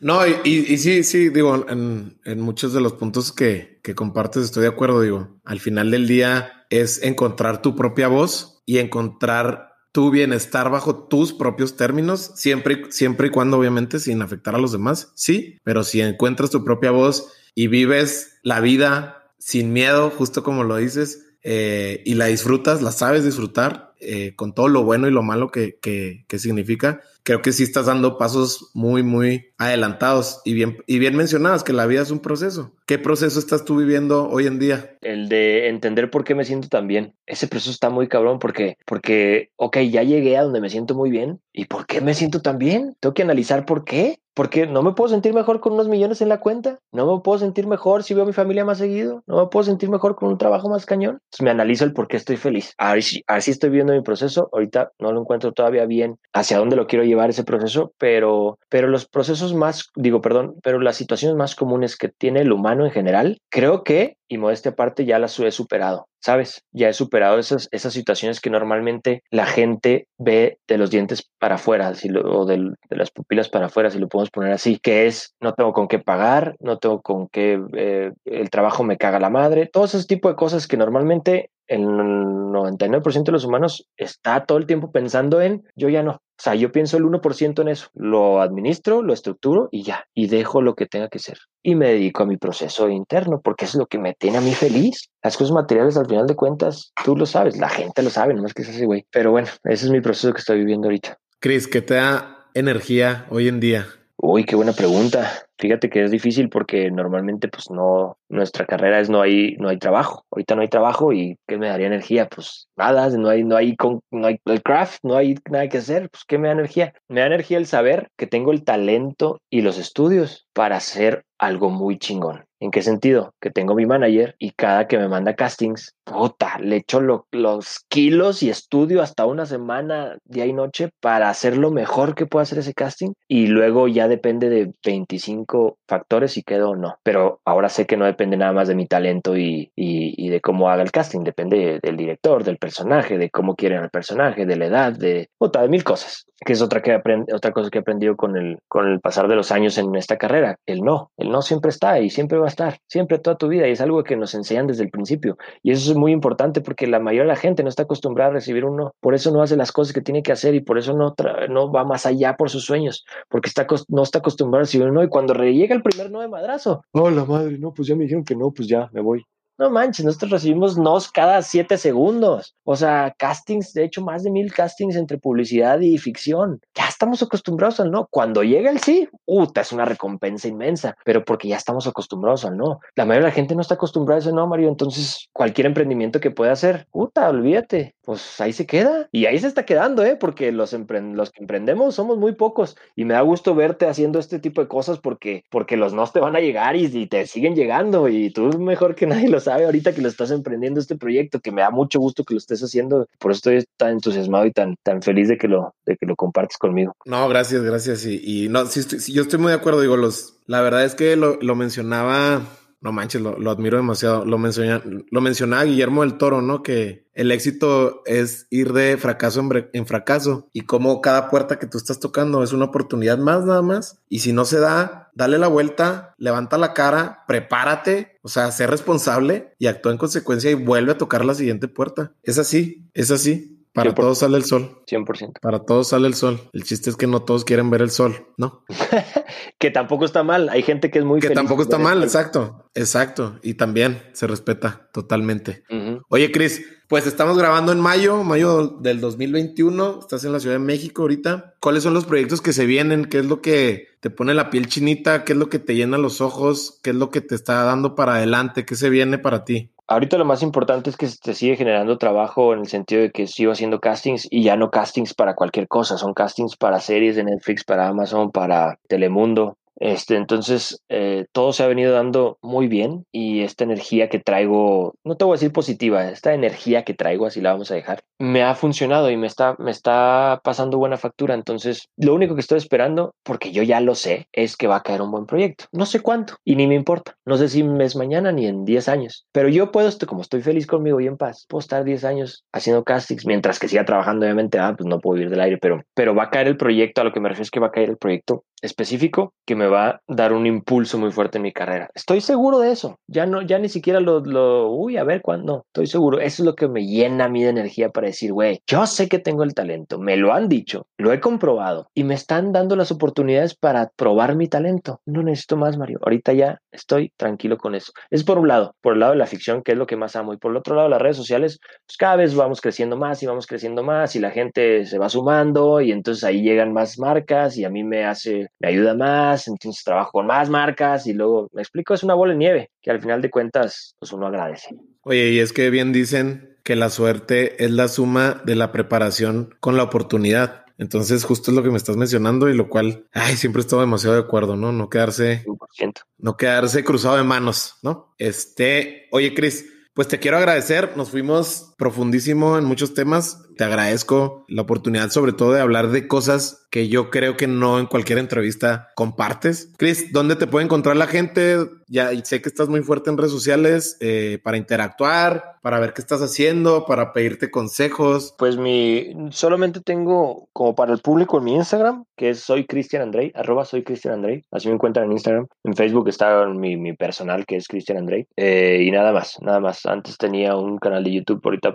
No, y, y, sí, sí, digo, en, muchos de los puntos que, que compartes estoy de acuerdo, digo, al final del día es encontrar tu propia voz y encontrar tu bienestar bajo tus propios términos, siempre, siempre y cuando obviamente sin afectar a los demás, sí, pero si encuentras tu propia voz y vives la vida sin miedo, justo como lo dices, eh, y la disfrutas, la sabes disfrutar, eh, con todo lo bueno y lo malo que, que, que, significa, creo que sí estás dando pasos muy, muy adelantados y bien, y bien mencionados, que la vida es un proceso. ¿Qué proceso estás tú viviendo hoy en día? El de entender por qué me siento tan bien. Ese proceso está muy cabrón porque, porque, ok, ya llegué a donde me siento muy bien. ¿Y por qué me siento tan bien? Tengo que analizar por qué. Porque no me puedo sentir mejor con unos millones en la cuenta. No me puedo sentir mejor si veo a mi familia más seguido. No me puedo sentir mejor con un trabajo más cañón. Entonces me analizo el por qué estoy feliz. A ver, estoy viendo mi proceso. Ahorita no lo encuentro todavía bien hacia dónde lo quiero llevar ese proceso, pero, pero los procesos más, digo, perdón, pero las situaciones más comunes que tiene el humano en general, creo que y modestia aparte ya las he superado, ¿sabes? Ya he superado esas, esas situaciones que normalmente la gente ve de los dientes para afuera si o de, las pupilas para afuera, si lo podemos poner así, que es no tengo con qué pagar, no tengo con qué, eh, el trabajo me caga la madre, todo ese tipo de cosas que normalmente el 99% de los humanos está todo el tiempo pensando en yo ya no. O sea, yo pienso el 1% en eso, lo administro, lo estructuro y ya, y dejo lo que tenga que ser. Y me dedico a mi proceso interno, porque es lo que me tiene a mí feliz. Las cosas materiales, al final de cuentas, tú lo sabes, la gente lo sabe, no más que es así, güey. Pero bueno, ese es mi proceso que estoy viviendo ahorita. Cris, ¿qué te da energía hoy en día? Uy, qué buena pregunta. Fíjate que es difícil porque normalmente pues no, nuestra carrera es no hay, no hay trabajo. Ahorita no hay trabajo y ¿qué me daría energía? Pues nada, no hay, no hay, no hay el craft, no hay nada que hacer. Pues ¿qué me da energía? Me da energía el saber que tengo el talento y los estudios para hacer algo muy chingón. ¿En qué sentido? Que tengo mi manager y cada que me manda castings, puta, le echo los kilos y estudio hasta una semana, día y noche, para hacer lo mejor que pueda hacer ese casting. Y luego ya depende de 25 factores si quedo o no. Pero ahora sé que no depende nada más de mi talento y, y, de cómo haga el casting. Depende del director, del personaje, de cómo quieren el personaje, de la edad, de, puta, de mil cosas. Que es otra, que otra cosa que he aprendido con el, con el pasar de los años en esta carrera. El no. El no siempre está y siempre va a estar. Siempre toda tu vida. Y es algo que nos enseñan desde el principio. Y eso es muy importante porque la mayoría de la gente no está acostumbrada a recibir un no. Por eso no hace las cosas que tiene que hacer y por eso no, no va más allá por sus sueños. Porque está, no está acostumbrado a recibir un no. Y cuando llega el primer no de madrazo, oh la madre, no, pues ya me dijeron que no, pues ya me voy. No manches, nosotros recibimos nos cada siete segundos. O sea, castings, de hecho, más de mil castings entre publicidad y ficción. Ya estamos acostumbrados al no. Cuando llega el sí, puta, es una recompensa inmensa, pero porque ya estamos acostumbrados al no. La mayoría de la gente no está acostumbrada a ese no, Mario. Entonces, cualquier emprendimiento que pueda hacer, puta, olvídate, pues ahí se queda. Y ahí se está quedando, ¿eh? Porque los, los que emprendemos somos muy pocos. Y me da gusto verte haciendo este tipo de cosas porque, porque los no te van a llegar y, y te siguen llegando. Y tú mejor que nadie lo sabes sabe ahorita que lo estás emprendiendo este proyecto, que me da mucho gusto que lo estés haciendo. Por eso estoy tan entusiasmado y tan, tan feliz de que lo, de que lo compartes conmigo. No, gracias, gracias. Y, no, sí, yo estoy muy de acuerdo. Digo, los, la verdad es que lo, lo mencionaba no manches, lo, lo, admiro demasiado. Lo, menciona, lo mencionaba Guillermo del Toro, ¿no? Que el éxito es ir de fracaso en, en, fracaso y como cada puerta que tú estás tocando es una oportunidad más, nada más. Y si no se da, dale la vuelta, levanta la cara, prepárate, o sea, sé responsable y actúa en consecuencia y vuelve a tocar la siguiente puerta. Es así, es así. Para todos sale el sol. 100%. Para todos sale el sol. El chiste es que no todos quieren ver el sol, ¿no? que tampoco está mal. Hay gente que es muy... Que tampoco está mal, exacto. Exacto. Y también se respeta totalmente. Oye, Cris, pues estamos grabando en mayo, mayo del 2021. Estás en la Ciudad de México ahorita. ¿Cuáles son los proyectos que se vienen? ¿Qué es lo que te pone la piel chinita? ¿Qué es lo que te llena los ojos? ¿Qué es lo que te está dando para adelante? ¿Qué se viene para ti? Ahorita lo más importante es que se sigue generando trabajo en el sentido de que sigo haciendo castings y ya no castings para cualquier cosa, son castings para series de Netflix, para Amazon, para Telemundo, este, entonces, eh, todo se ha venido dando muy bien y esta energía que traigo, no te voy a decir positiva, esta energía que traigo, así la vamos a dejar, me ha funcionado y me está, me está pasando buena factura. Entonces, lo único que estoy esperando, porque yo ya lo sé, es que va a caer un buen proyecto. No sé cuánto y ni me importa. No sé si es mañana ni en 10 años, pero yo puedo, como estoy feliz conmigo y en paz, puedo estar 10 años haciendo castings mientras que siga trabajando, obviamente, ah, pues no puedo vivir del aire, pero, pero va a caer el proyecto, a lo que me refiero es que va a caer el proyecto específico que me va a dar un impulso muy fuerte en mi carrera. Estoy seguro de eso. Ya no, ya ni siquiera lo, lo uy, a ver cuándo. Estoy seguro. Eso es lo que me llena a mí de energía para decir, güey, yo sé que tengo el talento, me lo han dicho, lo he comprobado y me están dando las oportunidades para probar mi talento. No necesito más, Mario. Ahorita ya estoy tranquilo con eso. Es por un lado, por el lado de la ficción, que es lo que más amo, y por el otro lado, las redes sociales, pues cada vez vamos creciendo más y vamos creciendo más y la gente se va sumando y entonces ahí llegan más marcas y a mí me hace, me ayuda más, entonces trabajo con más marcas y luego, me explico, es una bola de nieve que al final de cuentas, pues uno agradece. Oye, y es que bien dicen que la suerte es la suma de la preparación con la oportunidad. Entonces, justo es lo que me estás mencionando y lo cual, ay, siempre he estado demasiado de acuerdo, ¿no? No quedarse, 100%. no quedarse cruzado de manos, ¿no? Este, oye, Chris, pues te quiero agradecer. Nos fuimos profundísimo en muchos temas. Te agradezco la oportunidad, sobre todo, de hablar de cosas que yo creo que no en cualquier entrevista compartes. Chris, ¿dónde te puede encontrar la gente? Ya sé que estás muy fuerte en redes sociales eh, para interactuar, para ver qué estás haciendo, para pedirte consejos. Pues mi, solamente tengo como para el público en mi Instagram, que es soy Cristian Andrei, arroba soy Cristian Andrei, así me encuentran en Instagram. En Facebook está mi, mi personal, que es Cristian Andrei, eh, y nada más, nada más. Antes tenía un canal de YouTube ahorita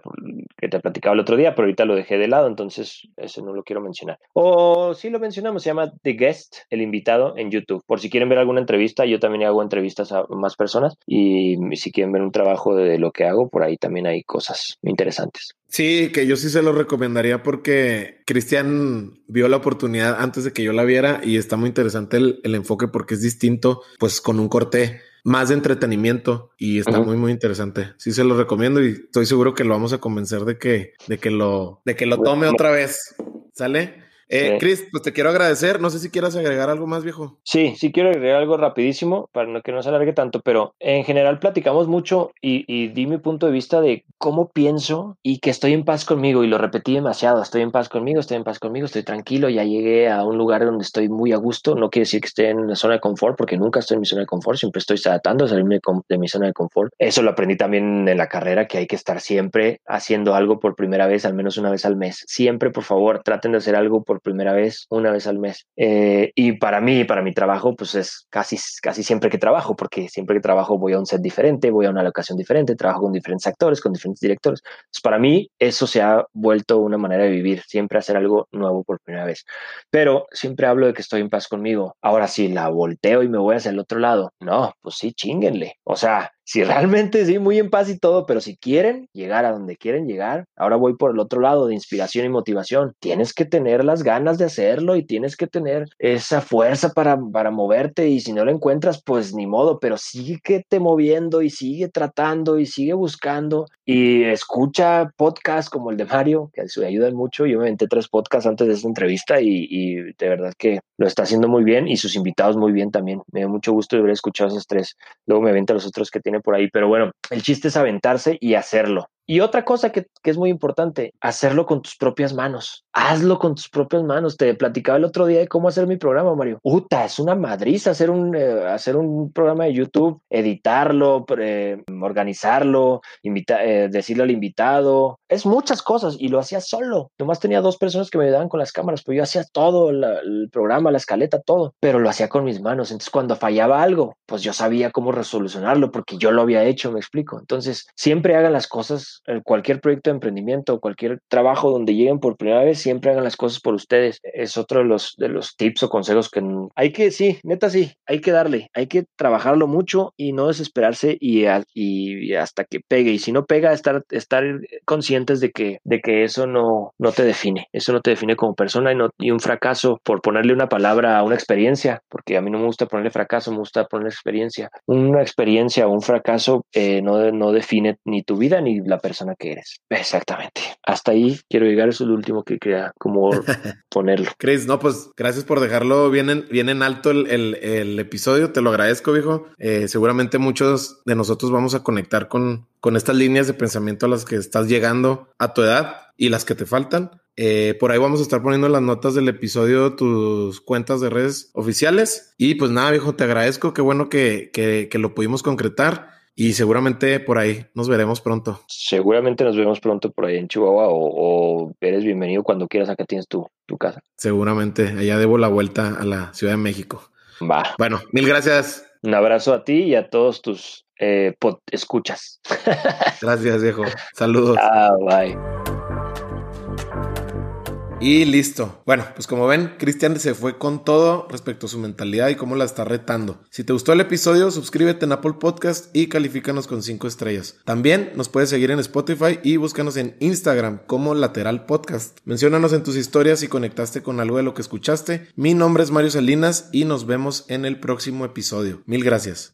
que te platicaba el otro día, pero ahorita lo dejé de lado, entonces ese no lo quiero mencionar. O sí lo mencionamos, se llama The Guest, el invitado en YouTube. Por si quieren ver alguna entrevista, yo también hago entrevistas a más personas y si quieren ver un trabajo de lo que hago, por ahí también hay cosas interesantes. Sí, que yo sí se lo recomendaría porque Cristian vio la oportunidad antes de que yo la viera y está muy interesante el, el enfoque porque es distinto, pues con un corte más de entretenimiento y está Ujú. muy, muy interesante. Sí se lo recomiendo y estoy seguro que lo vamos a convencer de que, de que lo, de que lo tome otra vez. ¿Sale? Eh, Sí. Chris, pues te quiero agradecer. No sé si quieras agregar algo más, viejo. Sí, sí quiero agregar algo rapidísimo para no, que no se alargue tanto, pero en general platicamos mucho y, y di mi punto de vista de cómo pienso y que estoy en paz conmigo y lo repetí demasiado, estoy en paz conmigo, estoy en paz conmigo, estoy tranquilo, ya llegué a un lugar donde estoy muy a gusto, no quiere decir que esté en la zona de confort porque nunca estoy en mi zona de confort, siempre estoy tratando de salirme de mi zona de confort. Eso lo aprendí también en la carrera, que hay que estar siempre haciendo algo por primera vez, al menos una vez al mes. Siempre, por favor, traten de hacer algo por primera vez, una vez al mes. Eh, y para mí, para mi trabajo, pues es casi, casi siempre que trabajo, porque siempre que trabajo voy a un set diferente, voy a una locación diferente, trabajo con diferentes actores, con diferentes directores. Entonces, para mí, eso se ha vuelto una manera de vivir, siempre hacer algo nuevo por primera vez. Pero siempre hablo de que estoy en paz conmigo. Ahora, si la volteo y me voy hacia el otro lado, no, pues sí, chinguenle. O sea, si realmente sí, muy en paz y todo, pero si quieren llegar a donde quieren llegar, ahora voy por el otro lado de inspiración y motivación. Tienes que tener las ganas de hacerlo y tienes que tener esa fuerza para, para moverte y si no lo encuentras, pues ni modo, pero síguete moviendo y sigue tratando y sigue buscando y escucha podcasts como el de Mario, que se ayudan mucho. Yo me aventé tres podcasts antes de esta entrevista y, de verdad que lo está haciendo muy bien y sus invitados muy bien también. Me dio mucho gusto de haber escuchado esos tres. Luego me aventé los otros que por ahí, pero bueno, el chiste es aventarse y hacerlo. Y otra cosa que, que, es muy importante, hacerlo con tus propias manos. Hazlo con tus propias manos. Te platicaba el otro día de cómo hacer mi programa, Mario. Uta, es una madriza hacer un, eh, hacer un programa de YouTube, editarlo, eh, organizarlo, invita eh, decirle al invitado. Es muchas cosas y lo hacía solo. Nomás tenía dos personas que me ayudaban con las cámaras, pero yo hacía todo, la, el programa, la escaleta, todo. Pero lo hacía con mis manos. Entonces, cuando fallaba algo, pues yo sabía cómo resolucionarlo porque yo lo había hecho, me explico. Entonces, siempre hagan las cosas cualquier proyecto de emprendimiento, cualquier trabajo donde lleguen por primera vez, siempre hagan las cosas por ustedes. Es otro de los, de los tips o consejos que hay que, sí, neta sí, hay que darle, hay que trabajarlo mucho y no desesperarse y hasta que pegue. Y si no pega, estar, estar conscientes de que, de que eso no, no te define, eso no te define como persona y, no, y un fracaso, por ponerle una palabra a una experiencia, porque a mí no me gusta ponerle fracaso, me gusta ponerle experiencia. Una experiencia o un fracaso eh, no, no define ni tu vida ni la persona que eres. Exactamente. Hasta ahí quiero llegar, eso es lo último que quería como ponerlo. Chris, no, pues gracias por dejarlo bien en, bien en alto el, el, el episodio, te lo agradezco, viejo. Eh, seguramente muchos de nosotros vamos a conectar con, con estas líneas de pensamiento a las que estás llegando a tu edad y las que te faltan. Eh, por ahí vamos a estar poniendo las notas del episodio, tus cuentas de redes oficiales. Y pues nada, viejo, te agradezco. Qué bueno que, que, que lo pudimos concretar. Y seguramente por ahí nos veremos pronto. Seguramente nos vemos pronto por ahí en Chihuahua o, o eres bienvenido cuando quieras. Acá tienes tu, tu, casa. Seguramente. Allá debo la vuelta a la Ciudad de México. Va. Bueno, mil gracias. Un abrazo a ti y a todos tus eh, escuchas. gracias, viejo. Saludos. Ah, bye. Y listo. Bueno, pues como ven, Cristian se fue con todo respecto a su mentalidad y cómo la está retando. Si te gustó el episodio, suscríbete en Apple Podcast y califícanos con 5 estrellas. También nos puedes seguir en Spotify y búscanos en Instagram como Lateral Podcast. Menciónanos en tus historias si conectaste con algo de lo que escuchaste. Mi nombre es Mario Salinas y nos vemos en el próximo episodio. Mil gracias.